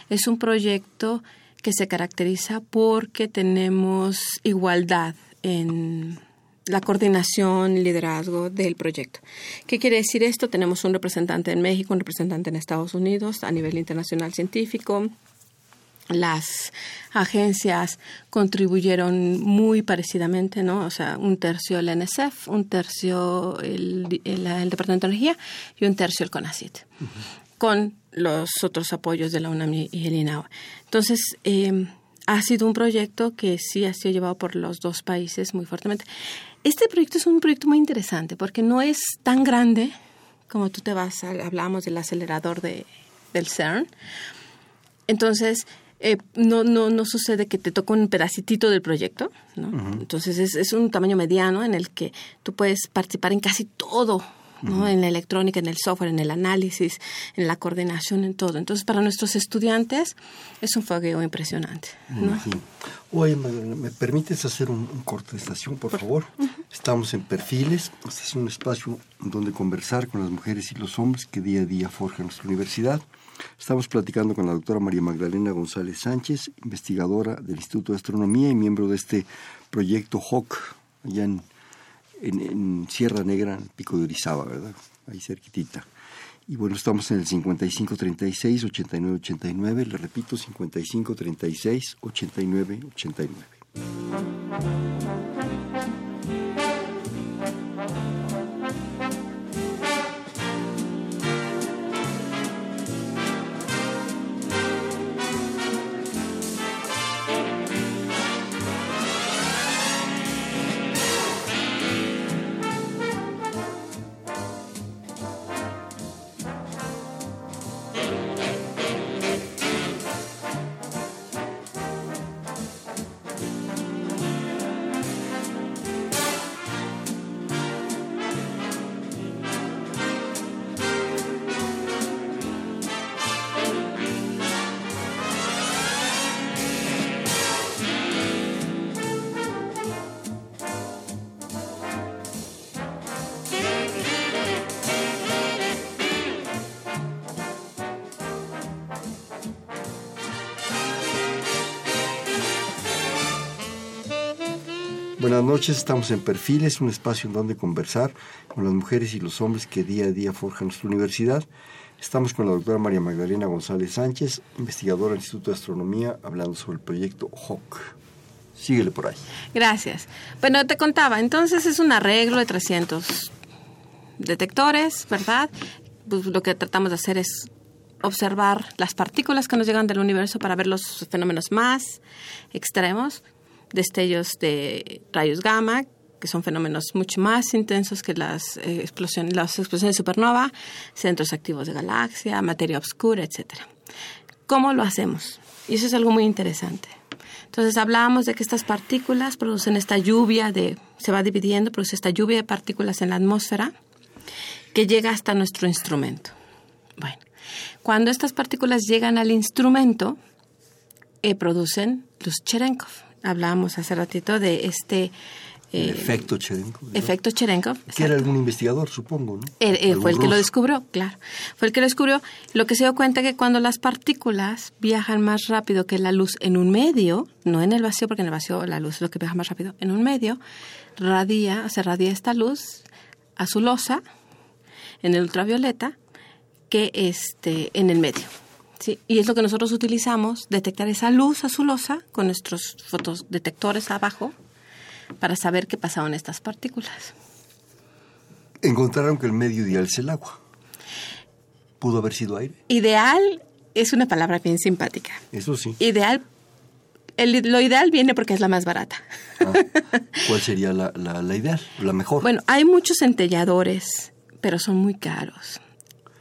Es un proyecto que se caracteriza porque tenemos igualdad en la coordinación y liderazgo del proyecto. ¿Qué quiere decir esto? Tenemos un representante en México, un representante en Estados Unidos a nivel internacional científico, las agencias contribuyeron muy parecidamente, ¿no? O sea, un tercio el NSF, un tercio el, el, Departamento de Energía y un tercio el CONACYT, con los otros apoyos de la UNAM y el INAO. Entonces, eh, ha sido un proyecto que sí ha sido llevado por los dos países muy fuertemente. Este proyecto es un proyecto muy interesante porque no es tan grande como tú te vas, a, hablamos del acelerador de, del CERN. Entonces, eh, no, no, no sucede que te toca un pedacitito del proyecto, ¿no? Entonces es, es, un tamaño mediano en el que tú puedes participar en casi todo, ¿no? En la electrónica, en el software, en el análisis, en la coordinación, en todo. Entonces para nuestros estudiantes es un fogueo impresionante, ¿no? Oye, ¿me permites hacer un, corte de estación, por, favor? Estamos en Perfiles, este es un espacio donde conversar con las mujeres y los hombres que día a día forjan nuestra universidad. Estamos platicando con la doctora María Magdalena González Sánchez, investigadora del Instituto de Astronomía y miembro de este proyecto HOC, allá en, Sierra Negra, Pico de Orizaba, ¿verdad? Ahí cerquitita. Y bueno, estamos en el 5536-8989, le repito, 5536-8989. Buenas noches, estamos en Perfiles, un espacio en donde conversar con las mujeres y los hombres que día a día forjan nuestra universidad. Estamos con la doctora María Magdalena González Sánchez, investigadora del Instituto de Astronomía, hablando sobre el proyecto HAWK. Síguele por ahí. Gracias. Bueno, te contaba, entonces es un arreglo de 300 detectores, ¿verdad? Pues lo que tratamos de hacer es observar las partículas que nos llegan del universo para ver los fenómenos más extremos, destellos de rayos gamma, que son fenómenos mucho más intensos que las, eh, explosiones, las explosiones de supernova, centros activos de galaxia, materia oscura, etc. ¿Cómo lo hacemos? Y eso es algo muy interesante. Entonces hablábamos de que estas partículas producen esta lluvia de, se va dividiendo, produce esta lluvia de partículas en la atmósfera que llega hasta nuestro instrumento. Bueno, Cuando estas partículas llegan al instrumento, eh, producen luz Cherenkov. Hablábamos hace ratito de este el efecto Cherenkov. ¿verdad? efecto Cherenkov. Que era algún investigador, supongo, ¿no? Eh, eh, fue el que lo descubrió, claro. Fue el que lo descubrió. Lo que se dio cuenta que cuando las partículas viajan más rápido que la luz en un medio, no en el vacío, porque en el vacío la luz es lo que viaja más rápido, en un medio, radia, se radia esta luz azulosa en el ultravioleta que este, en el medio. ¿Sí? Y es lo que nosotros utilizamos, detectar esa luz azulosa con nuestros fotodetectores abajo para saber qué pasaban estas partículas. Encontraron que el medio ideal es el agua. ¿Pudo haber sido aire? Ideal es una palabra bien simpática. Eso sí. Ideal, el- lo ideal viene porque es la más barata. Ah, ¿Cuál sería la, la- la ideal? La mejor. Bueno, hay muchos centelladores, pero son muy caros.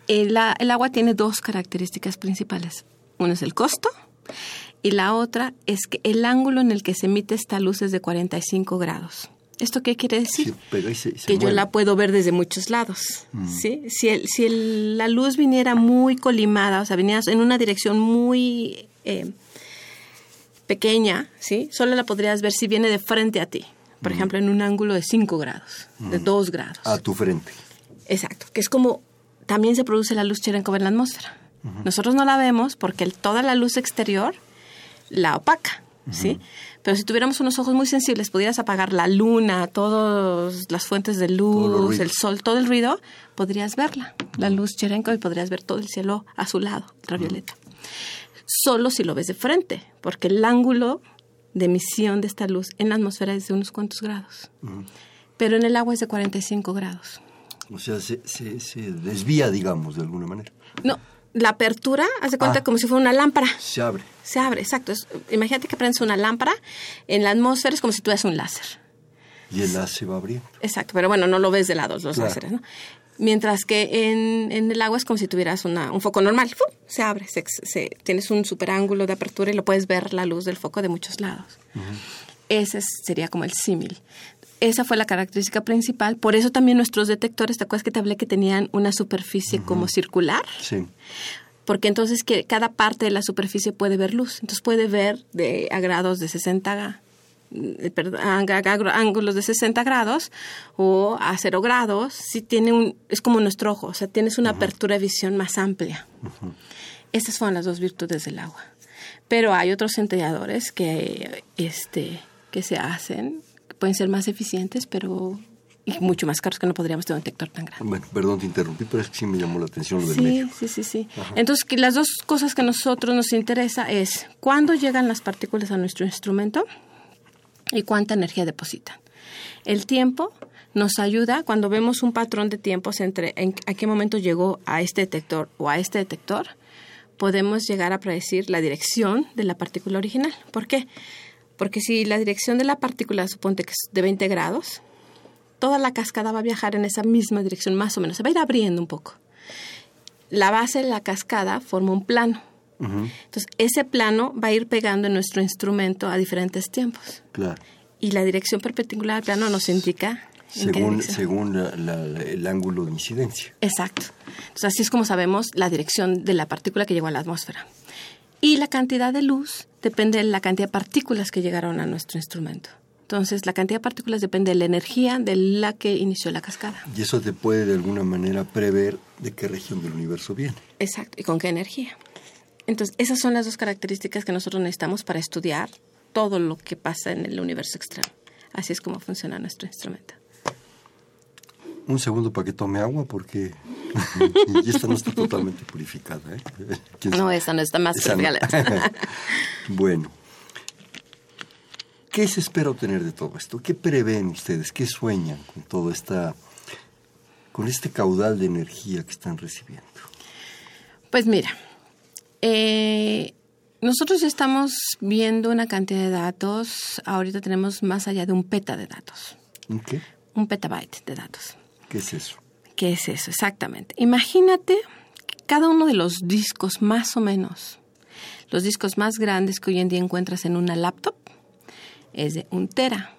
El, agua tiene dos características principales. Una es el costo y la otra es que el ángulo en el que se emite esta luz es de 45 grados. ¿Esto qué quiere decir? Sí, pero ahí se- se que yo la puedo ver desde muchos lados, ¿sí? Si, el- si el- la luz viniera muy colimada, o sea, viniera en una dirección muy eh, pequeña, ¿sí? Solo la podrías ver si viene de frente a ti. Por ejemplo, en un ángulo de 5 grados, de 2 grados. A tu frente. Exacto, que es como también se produce la luz Cherenkov en la atmósfera. Nosotros no la vemos porque el- toda la luz exterior la opaca, ¿sí? Pero si tuviéramos unos ojos muy sensibles, pudieras apagar la luna, todas las fuentes de luz, el sol, todo el ruido, podrías verla, la luz Cherenkov, y podrías ver todo el cielo azulado, ultravioleta. Solo si lo ves de frente, porque el ángulo de emisión de esta luz en la atmósfera es de unos cuantos grados. Pero en el agua es de 45 grados. O sea, se, se- se desvía, digamos, de alguna manera. No, la apertura, haz de cuenta Ah. como si fuera una lámpara. Se abre. Se abre, exacto. Es- imagínate que prendes una lámpara, en la atmósfera es como si tuvieras un láser. Y el se va abriendo. Exacto, pero bueno, no lo ves de lado los Claro. láseres, ¿no? Mientras que en, en el agua es como si tuvieras una, un foco normal. Se abre, se, se- tienes un super ángulo de apertura y lo puedes ver la luz del foco de muchos lados. Ese es- sería como el símil. Esa fue la característica principal. Por eso también nuestros detectores, ¿te acuerdas que te hablé que tenían una superficie como circular? Sí. porque entonces que cada parte de la superficie puede ver luz. Entonces puede ver de, a grados de 60, eh, perdón, ángulos de 60 grados o a 0 grados. Sí tiene un, es como nuestro ojo, o sea, tienes una apertura de visión más amplia. Estas fueron las dos virtudes del agua. Pero hay otros centelladores que, este, que se hacen, pueden ser más eficientes, pero y mucho más caros que no podríamos tener un detector tan grande. Bueno, perdón, te interrumpí, pero es que sí me llamó la atención lo del Sí, medio. sí, sí, sí. Entonces, que las dos cosas que a nosotros nos interesa es cuándo llegan las partículas a nuestro instrumento y cuánta energía depositan. El tiempo nos ayuda cuando vemos un patrón de tiempos entre en a qué momento llegó a este detector o a este detector, podemos llegar a predecir la dirección de la partícula original. ¿Por qué? Porque si la dirección de la partícula suponte que es de 20 grados, toda la cascada va a viajar en esa misma dirección, más o menos, se va a ir abriendo un poco. La base de la cascada forma un plano. Entonces, ese plano va a ir pegando en nuestro instrumento a diferentes tiempos. Claro. Y la dirección perpendicular al plano nos indica Según, según la- el ángulo de incidencia. Exacto. Entonces, así es como sabemos la dirección de la partícula que llegó a la atmósfera. Y la cantidad de luz depende de la cantidad de partículas que llegaron a nuestro instrumento. Entonces, la cantidad de partículas depende de la energía de la que inició la cascada. Y eso te puede de alguna manera prever de qué región del universo viene. Exacto. ¿Y con qué energía? Entonces, esas son las dos características que nosotros necesitamos para estudiar todo lo que pasa en el universo externo. Así es como funciona nuestro instrumento. Un segundo para que tome agua porque y esta no está totalmente purificada. ¿eh? ¿Quién No, esa no está más Esa no. purificada. bueno. ¿Qué se espera obtener de todo esto? ¿Qué prevén ustedes? ¿Qué sueñan con todo esta con este caudal de energía que están recibiendo? Pues mira, eh, nosotros ya estamos viendo una cantidad de datos. Ahorita tenemos más allá de un peta de datos, ¿Un qué? un petabyte de datos. ¿Qué es eso? ¿Qué es eso? Exactamente. Imagínate cada uno de los discos, más o menos, los discos más grandes que hoy en día encuentras en una laptop, es de un tera.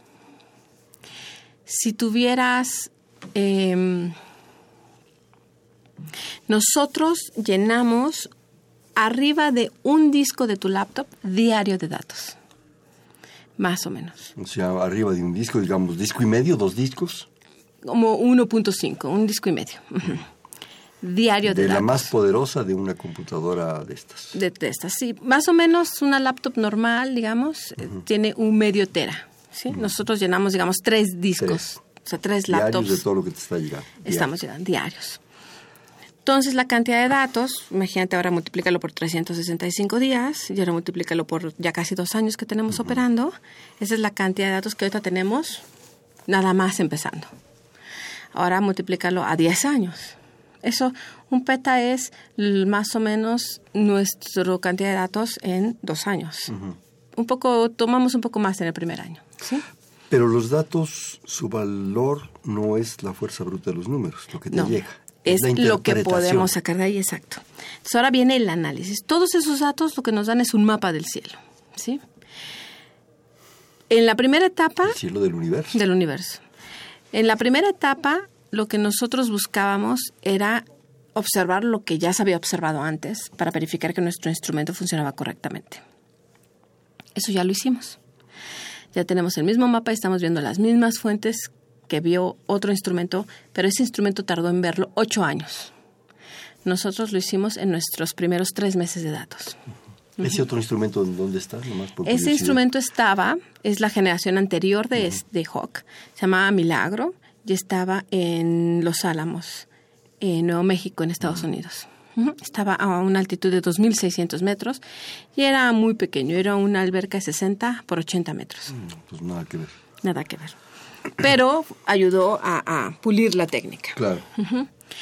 Si tuvieras em, Nosotros llenamos arriba de un disco de tu laptop diario de datos. Más o menos. O sea, arriba de un disco, digamos, disco y medio, dos discos. Como 1.5, un disco y medio. Diario de, De la más poderosa de una computadora de estas. de, de estas, sí. Más o menos una laptop normal, digamos, eh, tiene un medio tera. ¿sí? Nosotros llenamos, digamos, tres discos. Tres. O sea, tres Diarios laptops. de todo lo que te está llegando. Estamos llegando diarios. Entonces, la cantidad de datos, imagínate ahora multiplícalo por 365 días y ahora multiplícalo por ya casi dos años que tenemos operando. Esa es la cantidad de datos que ahorita tenemos nada más empezando. Ahora multiplícalo a 10 años. Eso, un peta es más o menos nuestra cantidad de datos en dos años. Un poco, tomamos un poco más en el primer año. ¿sí? Pero los datos, su valor no es la fuerza bruta de los números, lo que te No, llega. es lo que podemos sacar de ahí, exacto. Entonces ahora viene el análisis. Todos esos datos lo que nos dan es un mapa del cielo, ¿sí? En la primera etapa El cielo del universo. del universo. En la primera etapa lo que nosotros buscábamos era observar lo que ya se había observado antes para verificar que nuestro instrumento funcionaba correctamente. Eso ya lo hicimos. Ya tenemos el mismo mapa y estamos viendo las mismas fuentes que vio otro instrumento, pero ese instrumento tardó en verlo ocho años. Nosotros lo hicimos en nuestros primeros tres meses de datos. ¿Ese otro instrumento en dónde está? Nomás por Ese instrumento estaba, es la generación anterior de, es- de Hawk, se llamaba Milagro y estaba en Los Álamos, en Nuevo México, en Estados Unidos. Estaba a una altitud de 2.600 metros y era muy pequeño, era una alberca de 60 por 80 metros, Pues nada que ver. nada que ver. Pero ayudó a, a pulir la técnica. Claro.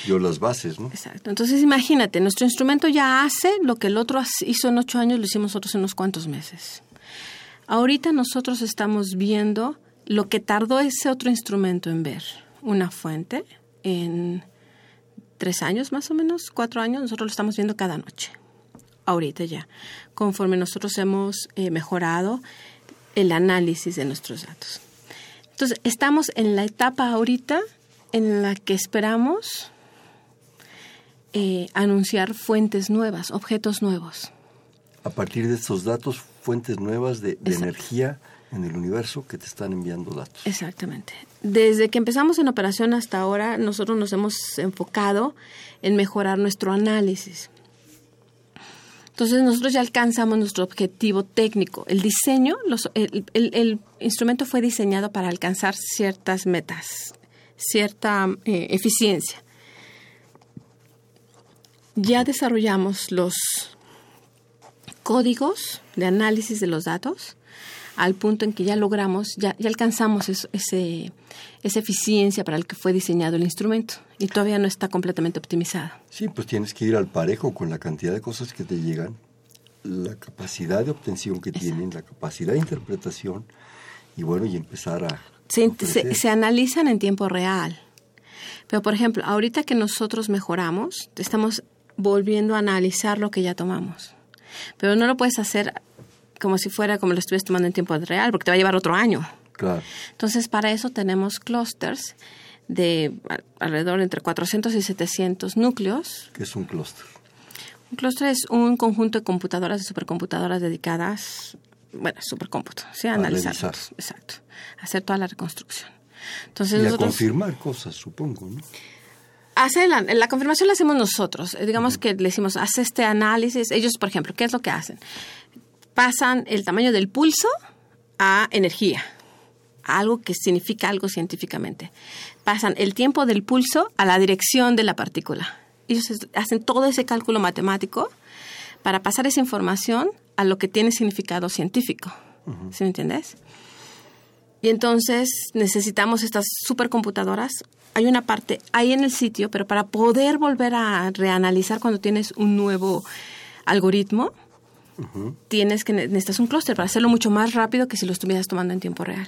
Yo las bases, ¿no? Exacto. Entonces imagínate, nuestro instrumento ya hace lo que el otro hizo en ocho años, lo hicimos nosotros en unos cuantos meses. Ahorita nosotros estamos viendo lo que tardó ese otro instrumento en ver. Una fuente en tres años más o menos, cuatro años, nosotros lo estamos viendo cada noche. Ahorita ya. Conforme nosotros hemos eh, mejorado el análisis de nuestros datos. Entonces, estamos en la etapa ahorita en la que esperamos eh, anunciar fuentes nuevas, objetos nuevos. A partir de estos datos, fuentes nuevas de, energía en el universo que te están enviando datos. Exactamente. Desde que empezamos en operación hasta ahora, nosotros nos hemos enfocado en mejorar nuestro análisis. Entonces nosotros ya alcanzamos nuestro objetivo técnico. El diseño, los- el, el- el instrumento fue diseñado para alcanzar ciertas metas, cierta eh, eficiencia. Ya desarrollamos los códigos de análisis de los datos al punto en que ya logramos, ya, ya alcanzamos es- ese, esa eficiencia para el que fue diseñado el instrumento y todavía no está completamente optimizado. Sí, pues tienes que ir al parejo con la cantidad de cosas que te llegan, la capacidad de obtención que tienen, la capacidad de interpretación y bueno, y empezar a... se, se analizan en tiempo real. Pero, por ejemplo, ahorita que nosotros mejoramos, estamos volviendo a analizar lo que ya tomamos. Pero no lo puedes hacer como si fuera como lo estuvieras tomando en tiempo real, porque te va a llevar otro año. Claro. Entonces, para eso tenemos clusters de alrededor entre 400 y 700 núcleos. que es un clúster? Un clúster es un conjunto de computadoras, de supercomputadoras dedicadas, bueno, supercómputo, ¿sí? a analizar. Exacto. Hacer toda la reconstrucción. Entonces, Y a confirmar cosas, supongo, ¿no? Hace la, la confirmación la hacemos nosotros. Eh, Digamos que le decimos, haz este análisis. Ellos, por ejemplo, ¿qué es lo que hacen? Pasan el tamaño del pulso a energía, a algo que significa algo científicamente. Pasan el tiempo del pulso a la dirección de la partícula. Ellos hacen todo ese cálculo matemático para pasar esa información a lo que tiene significado científico. ¿Sí me entiendes? Y entonces necesitamos estas supercomputadoras. Hay una parte ahí en el sitio, pero para poder volver a reanalizar cuando tienes un nuevo algoritmo, tienes que ne- necesitas un clúster para hacerlo mucho más rápido que si lo estuvieras tomando en tiempo real.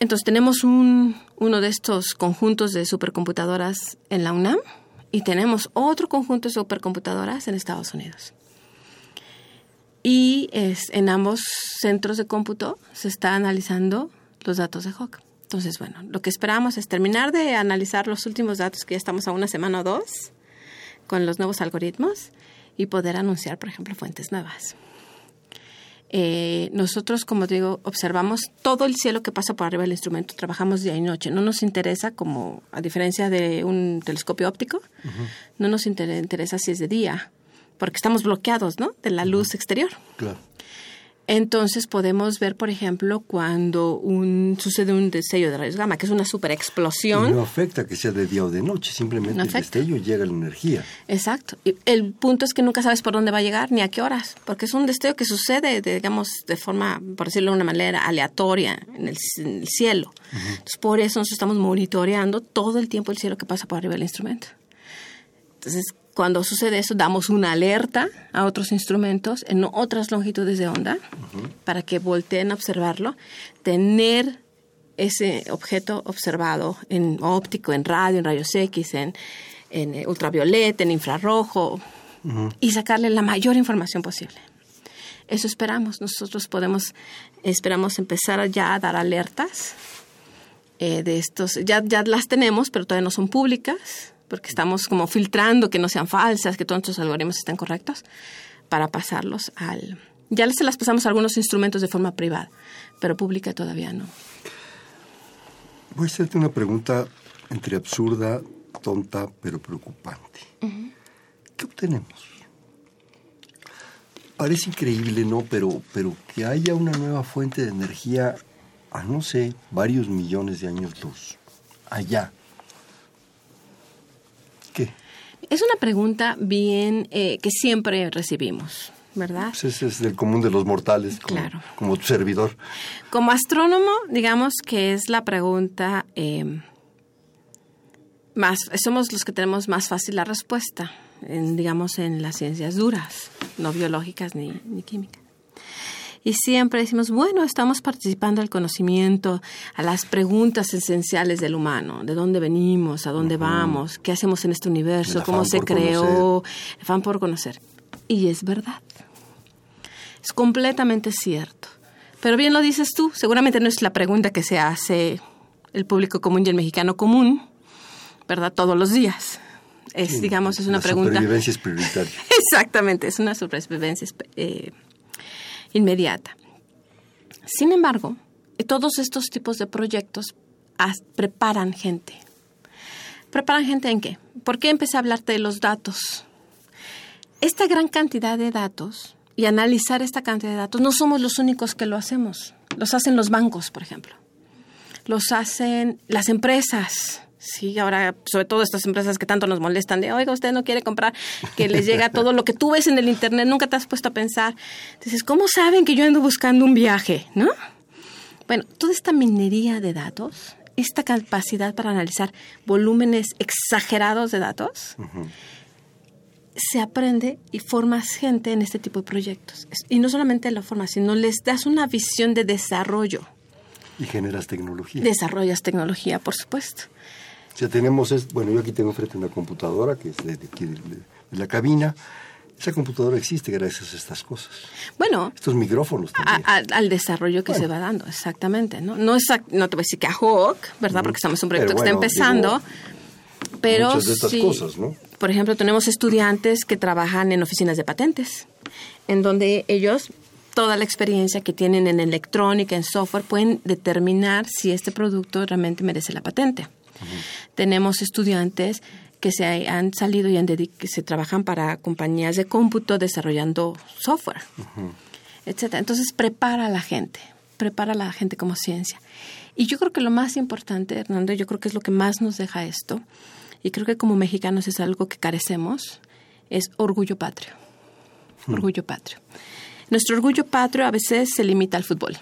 Entonces tenemos un, uno de estos conjuntos de supercomputadoras en la UNAM y tenemos otro conjunto de supercomputadoras en Estados Unidos. Y es, en ambos centros de cómputo se está analizando los datos de Hawk. Entonces, bueno, lo que esperamos es terminar de analizar los últimos datos, que ya estamos a una semana o dos, con los nuevos algoritmos, y poder anunciar, por ejemplo, fuentes nuevas. Eh, nosotros, como digo, observamos todo el cielo que pasa por arriba del instrumento, trabajamos día y noche. No nos interesa, como a diferencia de un telescopio óptico, no nos interesa si es de día, porque estamos bloqueados, ¿no? De la luz exterior. Claro. Entonces podemos ver, por ejemplo, cuando un, sucede un destello de rayos gamma, que es una super explosión. no afecta que sea de día o de noche, simplemente el destello llega la energía. Exacto. Y el punto es que nunca sabes por dónde va a llegar ni a qué horas, porque es un destello que sucede, digamos, de forma, por decirlo de una manera, aleatoria en el, cielo. Entonces, por eso nosotros estamos monitoreando todo el tiempo el cielo que pasa por arriba del instrumento. Entonces, cuando sucede eso, damos una alerta a otros instrumentos en otras longitudes de onda para que volteen a observarlo. Tener ese objeto observado en óptico, en radio, en rayos X, en, en ultravioleta, en infrarrojo, y sacarle la mayor información posible. Eso esperamos. Nosotros podemos, esperamos empezar ya a dar alertas eh, de estos. Ya, ya las tenemos, pero todavía no son públicas porque estamos como filtrando que no sean falsas, que todos nuestros algoritmos estén correctos, para pasarlos al... Ya se las pasamos a algunos instrumentos de forma privada, pero pública todavía no. Voy a hacerte una pregunta entre absurda, tonta, pero preocupante. ¿Qué obtenemos? Parece increíble, ¿no? Pero, pero que haya una nueva fuente de energía a, no sé, varios millones de años luz, allá, es una pregunta bien eh, que siempre recibimos. ¿verdad? Ese es el común de los mortales, como, claro. como tu servidor. Como astrónomo, digamos que es la pregunta em, más, somos los que tenemos más fácil la respuesta, en, digamos, en las ciencias duras, no biológicas ni, ni químicas. Y siempre decimos, bueno, estamos participando al conocimiento, a las preguntas esenciales del humano, de dónde venimos, a dónde vamos, qué hacemos en este universo, cómo se creó, el fan por conocer. Y es verdad. Es completamente cierto. Pero bien lo dices tú, seguramente no es la pregunta que se hace el público común y el mexicano común, ¿verdad? Todos los días. Es, digamos, es una pregunta. Supervivencia es prioritaria. Exactamente, es una supervivencia eh, inmediata. Sin embargo, todos estos tipos de proyectos preparan gente. ¿Preparan gente en qué? ¿Por qué empecé a hablarte de los datos? Esta gran cantidad de datos y analizar esta cantidad de datos, no somos los únicos que lo hacemos. Los hacen los bancos, por ejemplo. Los hacen las empresas. Sí, ahora, sobre todo estas empresas que tanto nos molestan de, oiga, usted no quiere comprar, que les llega todo lo que tú ves en el Internet, nunca te has puesto a pensar. Dices, ¿cómo saben que yo ando buscando un viaje? ¿No? Bueno, toda esta minería de datos, esta capacidad para analizar volúmenes exagerados de datos, se aprende y formas gente en este tipo de proyectos. Y no solamente la forma, sino les das una visión de desarrollo. Y generas tecnología. Desarrollas tecnología, por supuesto. O sea, tenemos, bueno, yo aquí tengo frente una computadora que es de, aquí de, la cabina. Esa computadora existe gracias a estas cosas. Bueno. Estos micrófonos también. al desarrollo que se va dando, exactamente. No, no, no te voy a decir que a Hawk, ¿verdad? Porque estamos en un proyecto que está empezando. pero muchas de estas cosas, ¿no? Por ejemplo, tenemos estudiantes que trabajan en oficinas de patentes, en donde ellos toda la experiencia que tienen en electrónica, en software, pueden determinar si este producto realmente merece la patente. Tenemos estudiantes que se han salido y han que se trabajan para compañías de cómputo desarrollando software, etcétera. Entonces prepara a la gente, prepara a la gente como ciencia. Y yo creo que lo más importante, Hernando, yo creo que es lo que más nos deja esto, y creo que como mexicanos es algo que carecemos, es orgullo patrio. Orgullo patrio. Nuestro orgullo patrio a veces se limita al fútbol.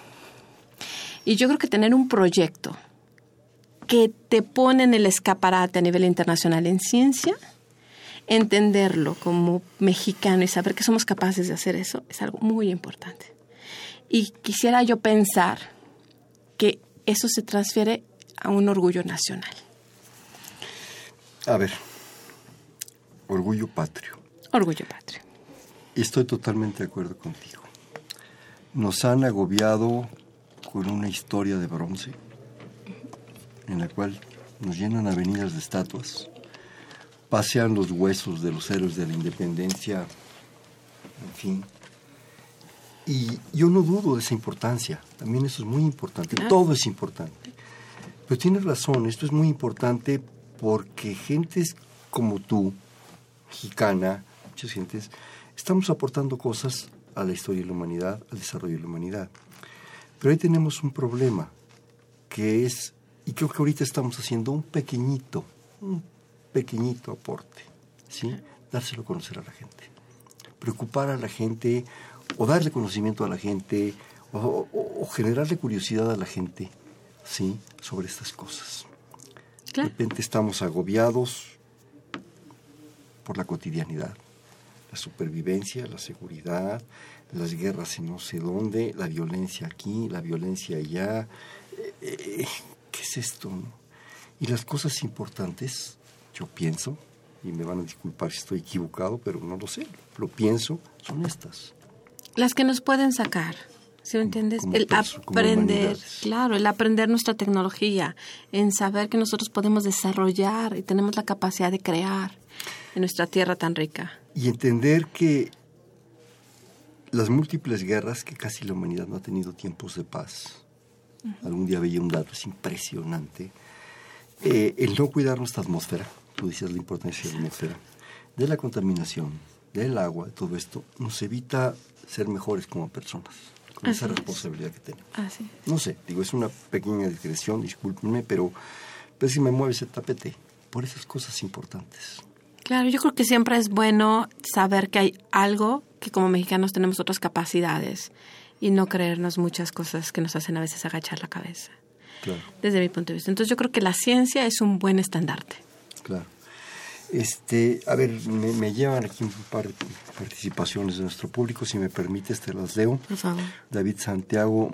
Y yo creo que tener un proyecto que te pone en el escaparate a nivel internacional en ciencia, entenderlo como mexicano y saber que somos capaces de hacer eso es algo muy importante. Y quisiera yo pensar que eso se transfiere a un orgullo nacional. A ver, orgullo patrio. Orgullo patrio. Estoy totalmente de acuerdo contigo. Nos han agobiado con una historia de bronce en la cual nos llenan avenidas de estatuas, pasean los huesos de los héroes de la independencia, en fin. Y yo no dudo de esa importancia, también eso es muy importante, todo es importante. Pero tienes razón, esto es muy importante porque gentes como tú, mexicana, muchas gentes, estamos aportando cosas a la historia de la humanidad, al desarrollo de la humanidad. Pero ahí tenemos un problema, que es, y creo que ahorita estamos haciendo un pequeñito, un pequeñito aporte, ¿sí? Dárselo a conocer a la gente. Preocupar a la gente, o darle conocimiento a la gente, o, o generarle curiosidad a la gente, ¿sí? Sobre estas cosas. De repente estamos agobiados por la cotidianidad, la supervivencia, la seguridad, las guerras en no sé dónde, la violencia aquí, la violencia allá. Eh, eh, ¿Qué es esto? Y las cosas importantes, yo pienso, y me van a disculpar si estoy equivocado, pero no lo sé, lo pienso, son estas. Las que nos pueden sacar. ¿Sí me entiendes? el aprender, claro, el aprender nuestra tecnología, en saber que nosotros podemos desarrollar y tenemos la capacidad de crear en nuestra tierra tan rica. Y entender que las múltiples guerras que casi la humanidad no ha tenido tiempos de paz. Algún día veía un dato, es impresionante. Eh, el no cuidar nuestra atmósfera, tú decías la importancia de la atmósfera, de la contaminación, del agua, todo esto, nos evita ser mejores como personas, con esa responsabilidad que tenemos. No sé, digo, es una pequeña digresión, discúlpenme, pero, pero si me mueve ese tapete por esas cosas importantes. Claro, yo creo que siempre es bueno saber que hay algo que como mexicanos tenemos otras capacidades y no creernos muchas cosas que nos hacen a veces agachar la cabeza. Claro. Desde mi punto de vista. Entonces yo creo que la ciencia es un buen estandarte. Claro. Este, a ver, me, llevan aquí un par de participaciones de nuestro público, si me permites te las leo. Por favor. David Santiago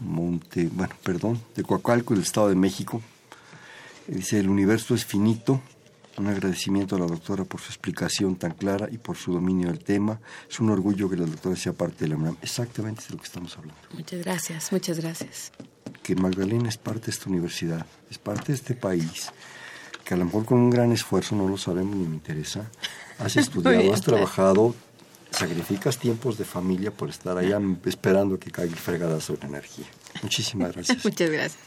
Monte, bueno, perdón, de Coacalco, del Estado de México. Dice, el universo es finito, un agradecimiento a la doctora por su explicación tan clara y por su dominio del tema. Es un orgullo que la doctora sea parte de la UNAM. Exactamente de lo que estamos hablando. Muchas gracias, muchas gracias. Que Magdalena es parte de esta universidad, es parte de este país, que a lo mejor con un gran esfuerzo, no lo sabemos ni me interesa, has estudiado, has trabajado, sacrificas tiempos de familia por estar allá esperando que caiga el fregadazo de energía. Muchísimas gracias. muchas gracias.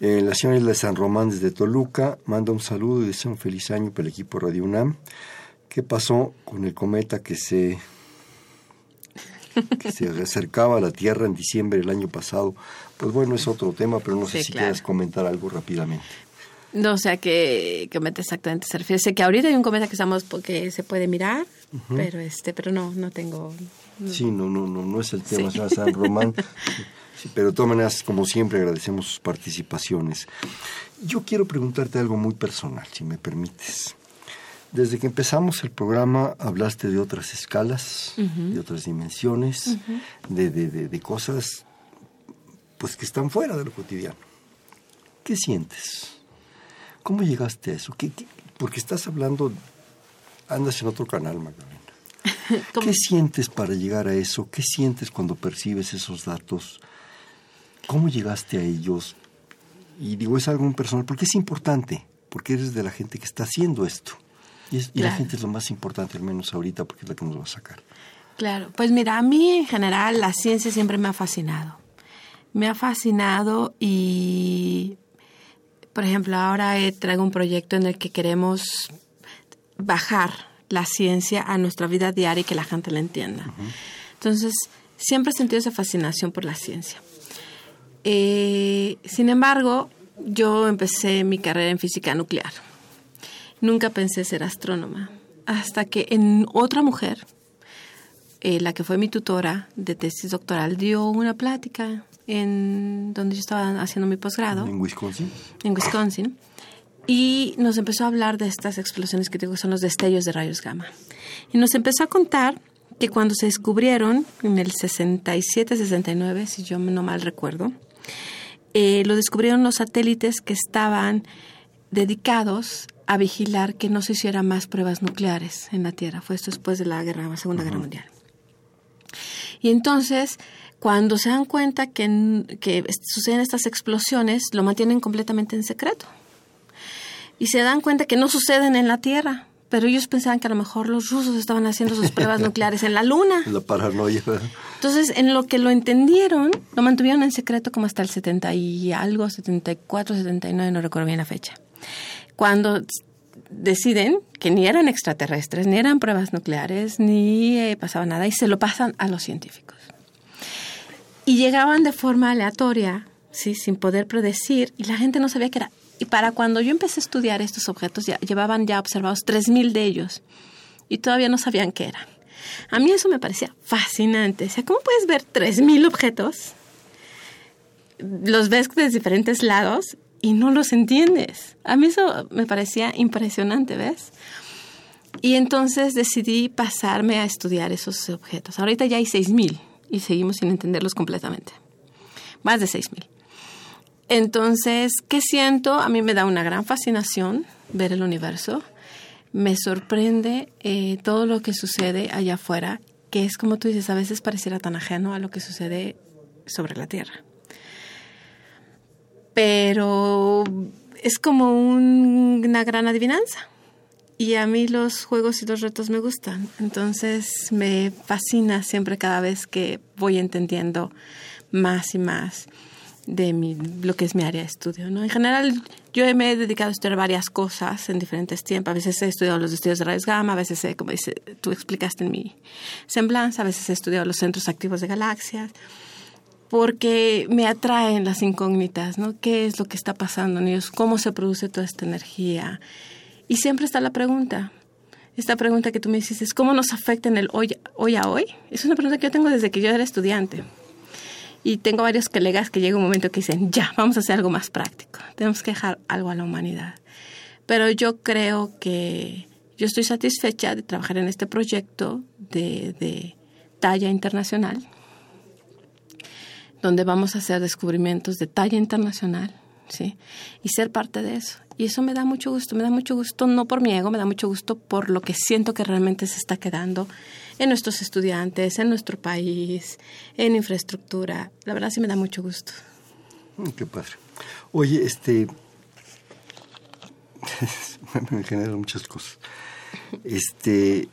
Eh, la señora Isla de San Román desde Toluca manda un saludo y desea un feliz año para el equipo Radio UNAM. ¿Qué pasó con el cometa que se, que se acercaba a la Tierra en diciembre del año pasado? Pues bueno, es otro tema, pero no sé si quieres comentar algo rápidamente. No, o sea, que cometa exactamente se refiere. Sé que ahorita hay un cometa que estamos porque se puede mirar, pero este, pero no, no tengo. Sí, no, no, no, no es el tema, señora San Román. pero de todas maneras, como siempre, agradecemos sus participaciones. Yo quiero preguntarte algo muy personal, si me permites. Desde que empezamos el programa hablaste de otras escalas, de otras dimensiones, de, de, de, cosas pues que están fuera de lo cotidiano. ¿Qué sientes? ¿Cómo llegaste a eso? ¿Qué, Porque estás hablando, andas en otro canal, Magdalena. ¿Qué sientes para llegar a eso? ¿Qué sientes cuando percibes esos datos? ¿Cómo llegaste a ellos? Y digo, es algo muy personal, porque es importante, porque eres de la gente que está haciendo esto. Y, la gente es lo más importante, al menos ahorita, porque es la que nos va a sacar. Claro, pues mira, a mí en general la ciencia siempre me ha fascinado. Me ha fascinado y, por ejemplo, ahora traigo un proyecto en el que queremos bajar la ciencia a nuestra vida diaria y que la gente la entienda. Entonces, siempre he sentido esa fascinación por la ciencia. Eh, sin embargo, yo empecé mi carrera en física nuclear. Nunca pensé ser astrónoma. Hasta que en otra mujer, eh, la que fue mi tutora de tesis doctoral, dio una plática en donde yo estaba haciendo mi posgrado. ¿En Wisconsin? En Wisconsin. Y nos empezó a hablar de estas explosiones que digo son los destellos de rayos gamma. Y nos empezó a contar que cuando se descubrieron, en el 67-69, si yo no mal recuerdo, eh, lo descubrieron los satélites que estaban dedicados a vigilar que no se hicieran más pruebas nucleares en la Tierra. Fue esto después de la guerra, Segunda Guerra Mundial. Y entonces, cuando se dan cuenta que, que suceden estas explosiones, lo mantienen completamente en secreto. Y se dan cuenta que no suceden en la Tierra, pero ellos pensaban que a lo mejor los rusos estaban haciendo sus pruebas nucleares en la Luna. La paranoia. Entonces, en lo que lo entendieron, lo mantuvieron en secreto como hasta el 70 y algo, 74, 79, no recuerdo bien la fecha. Cuando deciden que ni eran extraterrestres, ni eran pruebas nucleares, ni eh, pasaba nada, y se lo pasan a los científicos. Y llegaban de forma aleatoria, ¿sí? sin poder predecir, y la gente no sabía qué era. Y para cuando yo empecé a estudiar estos objetos, ya, llevaban ya observados 3.000 de ellos, y todavía no sabían qué eran. A mí eso me parecía fascinante. O sea, ¿cómo puedes ver 3.000 objetos? Los ves desde diferentes lados y no los entiendes. A mí eso me parecía impresionante, ¿ves? Y entonces decidí pasarme a estudiar esos objetos. Ahorita ya hay 6.000 y seguimos sin entenderlos completamente. Más de 6.000. Entonces, ¿qué siento? A mí me da una gran fascinación ver el universo. Me sorprende eh, todo lo que sucede allá afuera, que es como tú dices, a veces pareciera tan ajeno a lo que sucede sobre la Tierra pero es como una gran adivinanza. Y a mí los juegos y los retos me gustan. Entonces me fascina siempre cada vez que voy entendiendo más y más de mi, lo que es mi área de estudio. ¿no? En general, yo me he dedicado a estudiar varias cosas en diferentes tiempos. A veces he estudiado los estudios de rayos gamma, a veces, he, como dice, tú explicaste en mi semblanza, a veces he estudiado los centros activos de galaxias porque me atraen las incógnitas, ¿no? ¿Qué es lo que está pasando en ellos? ¿Cómo se produce toda esta energía? Y siempre está la pregunta. Esta pregunta que tú me dices es ¿cómo nos afecta en el hoy, hoy a hoy? Es una pregunta que yo tengo desde que yo era estudiante. Y tengo varios colegas que llega un momento que dicen, ya, vamos a hacer algo más práctico. Tenemos que dejar algo a la humanidad. Pero yo creo que yo estoy satisfecha de trabajar en este proyecto de, de talla internacional donde vamos a hacer descubrimientos de talla internacional, ¿sí? Y ser parte de eso. Y eso me da mucho gusto, me da mucho gusto, no por mi ego, me da mucho gusto por lo que siento que realmente se está quedando en nuestros estudiantes, en nuestro país, en infraestructura. La verdad sí me da mucho gusto. Mm, qué padre. Oye, este... me generan muchas cosas. Este,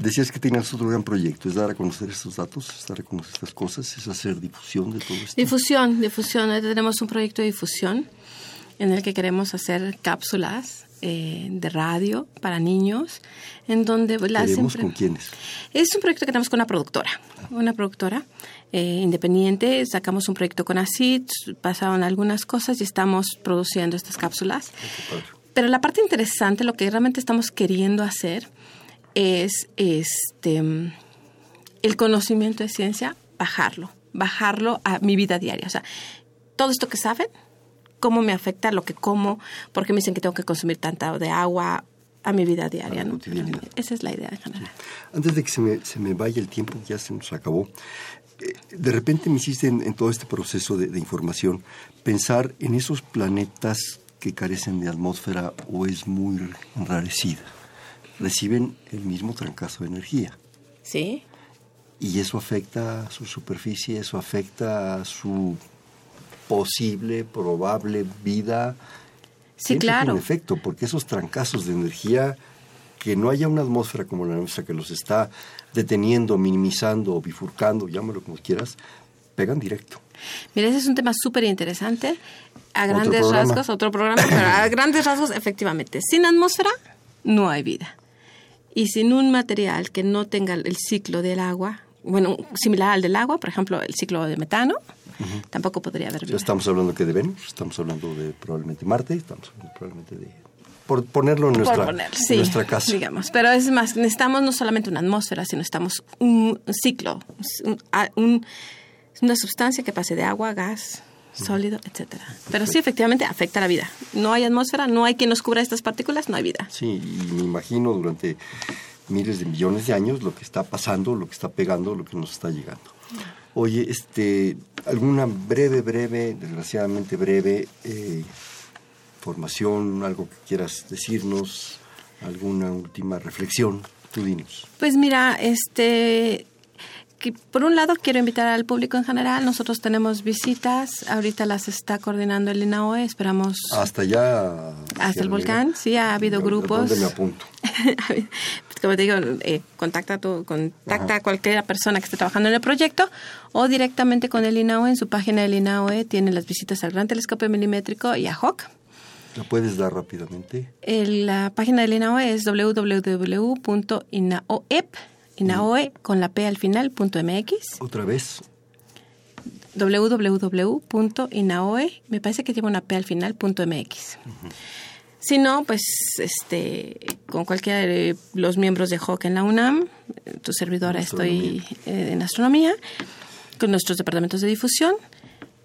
Decías que tenías otro gran proyecto, es dar a conocer estos datos, es dar a conocer estas cosas, es hacer difusión de todo esto. Difusión, difusión. tenemos un proyecto de difusión en el que queremos hacer cápsulas eh, de radio para niños, en donde las con quiénes? Es un proyecto que tenemos con una productora, una productora eh, independiente. Sacamos un proyecto con ACID, pasaron algunas cosas y estamos produciendo estas cápsulas. Pero la parte interesante, lo que realmente estamos queriendo hacer es este el conocimiento de ciencia, bajarlo, bajarlo a mi vida diaria. O sea, todo esto que saben, cómo me afecta lo que como, porque me dicen que tengo que consumir tanta de agua a mi vida diaria. ¿no? Esa es la idea de general. Antes de que se me, se me vaya el tiempo, ya se nos acabó, eh, de repente me hiciste en, todo este proceso de, de, información pensar en esos planetas que carecen de atmósfera o es muy enrarecida reciben el mismo trancazo de energía. Sí. Y eso afecta a su superficie, eso afecta a su posible, probable vida. Sí, claro. En efecto, porque esos trancazos de energía, que no haya una atmósfera como la nuestra que los está deteniendo, minimizando, bifurcando, llámalo como quieras, pegan directo. Mira, ese es un tema súper interesante. A grandes rasgos, otro programa, pero a grandes rasgos, efectivamente, sin atmósfera no hay vida. Y sin un material que no tenga el ciclo del agua, bueno, similar al del agua, por ejemplo, el ciclo de metano, tampoco podría haber vida. estamos hablando que de Venus, estamos hablando de probablemente Marte, estamos hablando probablemente de por ponerlo en nuestra, nuestra casa. Digamos, pero es más, necesitamos no solamente una atmósfera, sino necesitamos un ciclo, un, una sustancia que pase de agua, gas, sólido, etcétera. Pero sí, efectivamente, afecta la vida. No hay atmósfera, no hay quien nos cubra estas partículas, no hay vida. Sí, y me imagino durante miles de millones de años lo que está pasando, lo que está pegando, lo que nos está llegando. Oye, este, alguna breve, breve, desgraciadamente breve, eh, formación, algo que quieras decirnos, alguna última reflexión, tú dinos. Pues mira, este, que por un lado quiero invitar al público en general. Nosotros tenemos visitas. Ahorita las está coordinando el INAOE. Esperamos. Hasta allá. Hasta el volcán. Sí, ha habido grupos. ¿Dónde me apunto? Como te digo, eh, contacta, tu, contacta a cualquier persona que esté trabajando en el proyecto o directamente con el INAOE. En su página del INAOE tiene las visitas al Gran Telescopio Milimétrico y a HOC. ¿La puedes dar rápidamente? la página del INAOE es www.inaoep inaoe con la P al final, punto MX. ¿Otra vez? www.inaoe, me parece que tiene una P al final, punto MX. Si no, pues este, con cualquiera de los miembros de HOC en la UNAM, tu servidora estoy eh, en astronomía, con nuestros departamentos de difusión.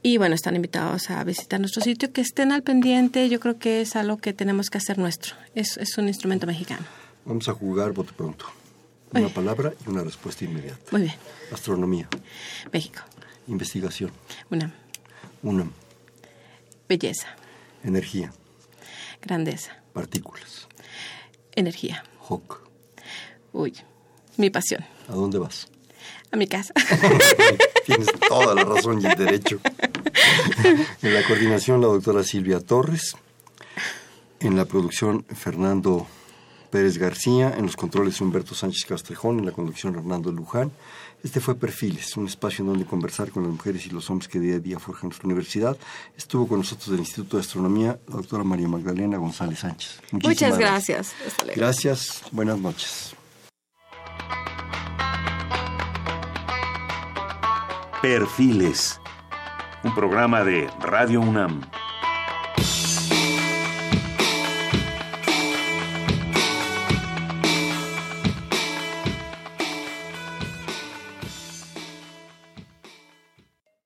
Y bueno, están invitados a visitar nuestro sitio, que estén al pendiente, yo creo que es algo que tenemos que hacer nuestro. Es, es un instrumento mexicano. Vamos a jugar bote pronto. Una palabra y una respuesta inmediata. Muy bien. Astronomía. México. Investigación. UNAM. UNAM. Belleza. Energía. Grandeza. Partículas. Energía. HOC. Uy, mi pasión. ¿A dónde vas? A mi casa. Tienes toda la razón y el derecho. En la coordinación, la doctora Silvia Torres. En la producción, Fernando Pérez García, en los controles Humberto Sánchez Castrejón, en la conducción Hernando Luján. Este fue Perfiles, un espacio en donde conversar con las mujeres y los hombres que día a día forjan nuestra universidad. Estuvo con nosotros del Instituto de Astronomía la doctora María Magdalena González Sánchez. Muchas gracias. Gracias, buenas noches. Perfiles, un programa de Radio UNAM.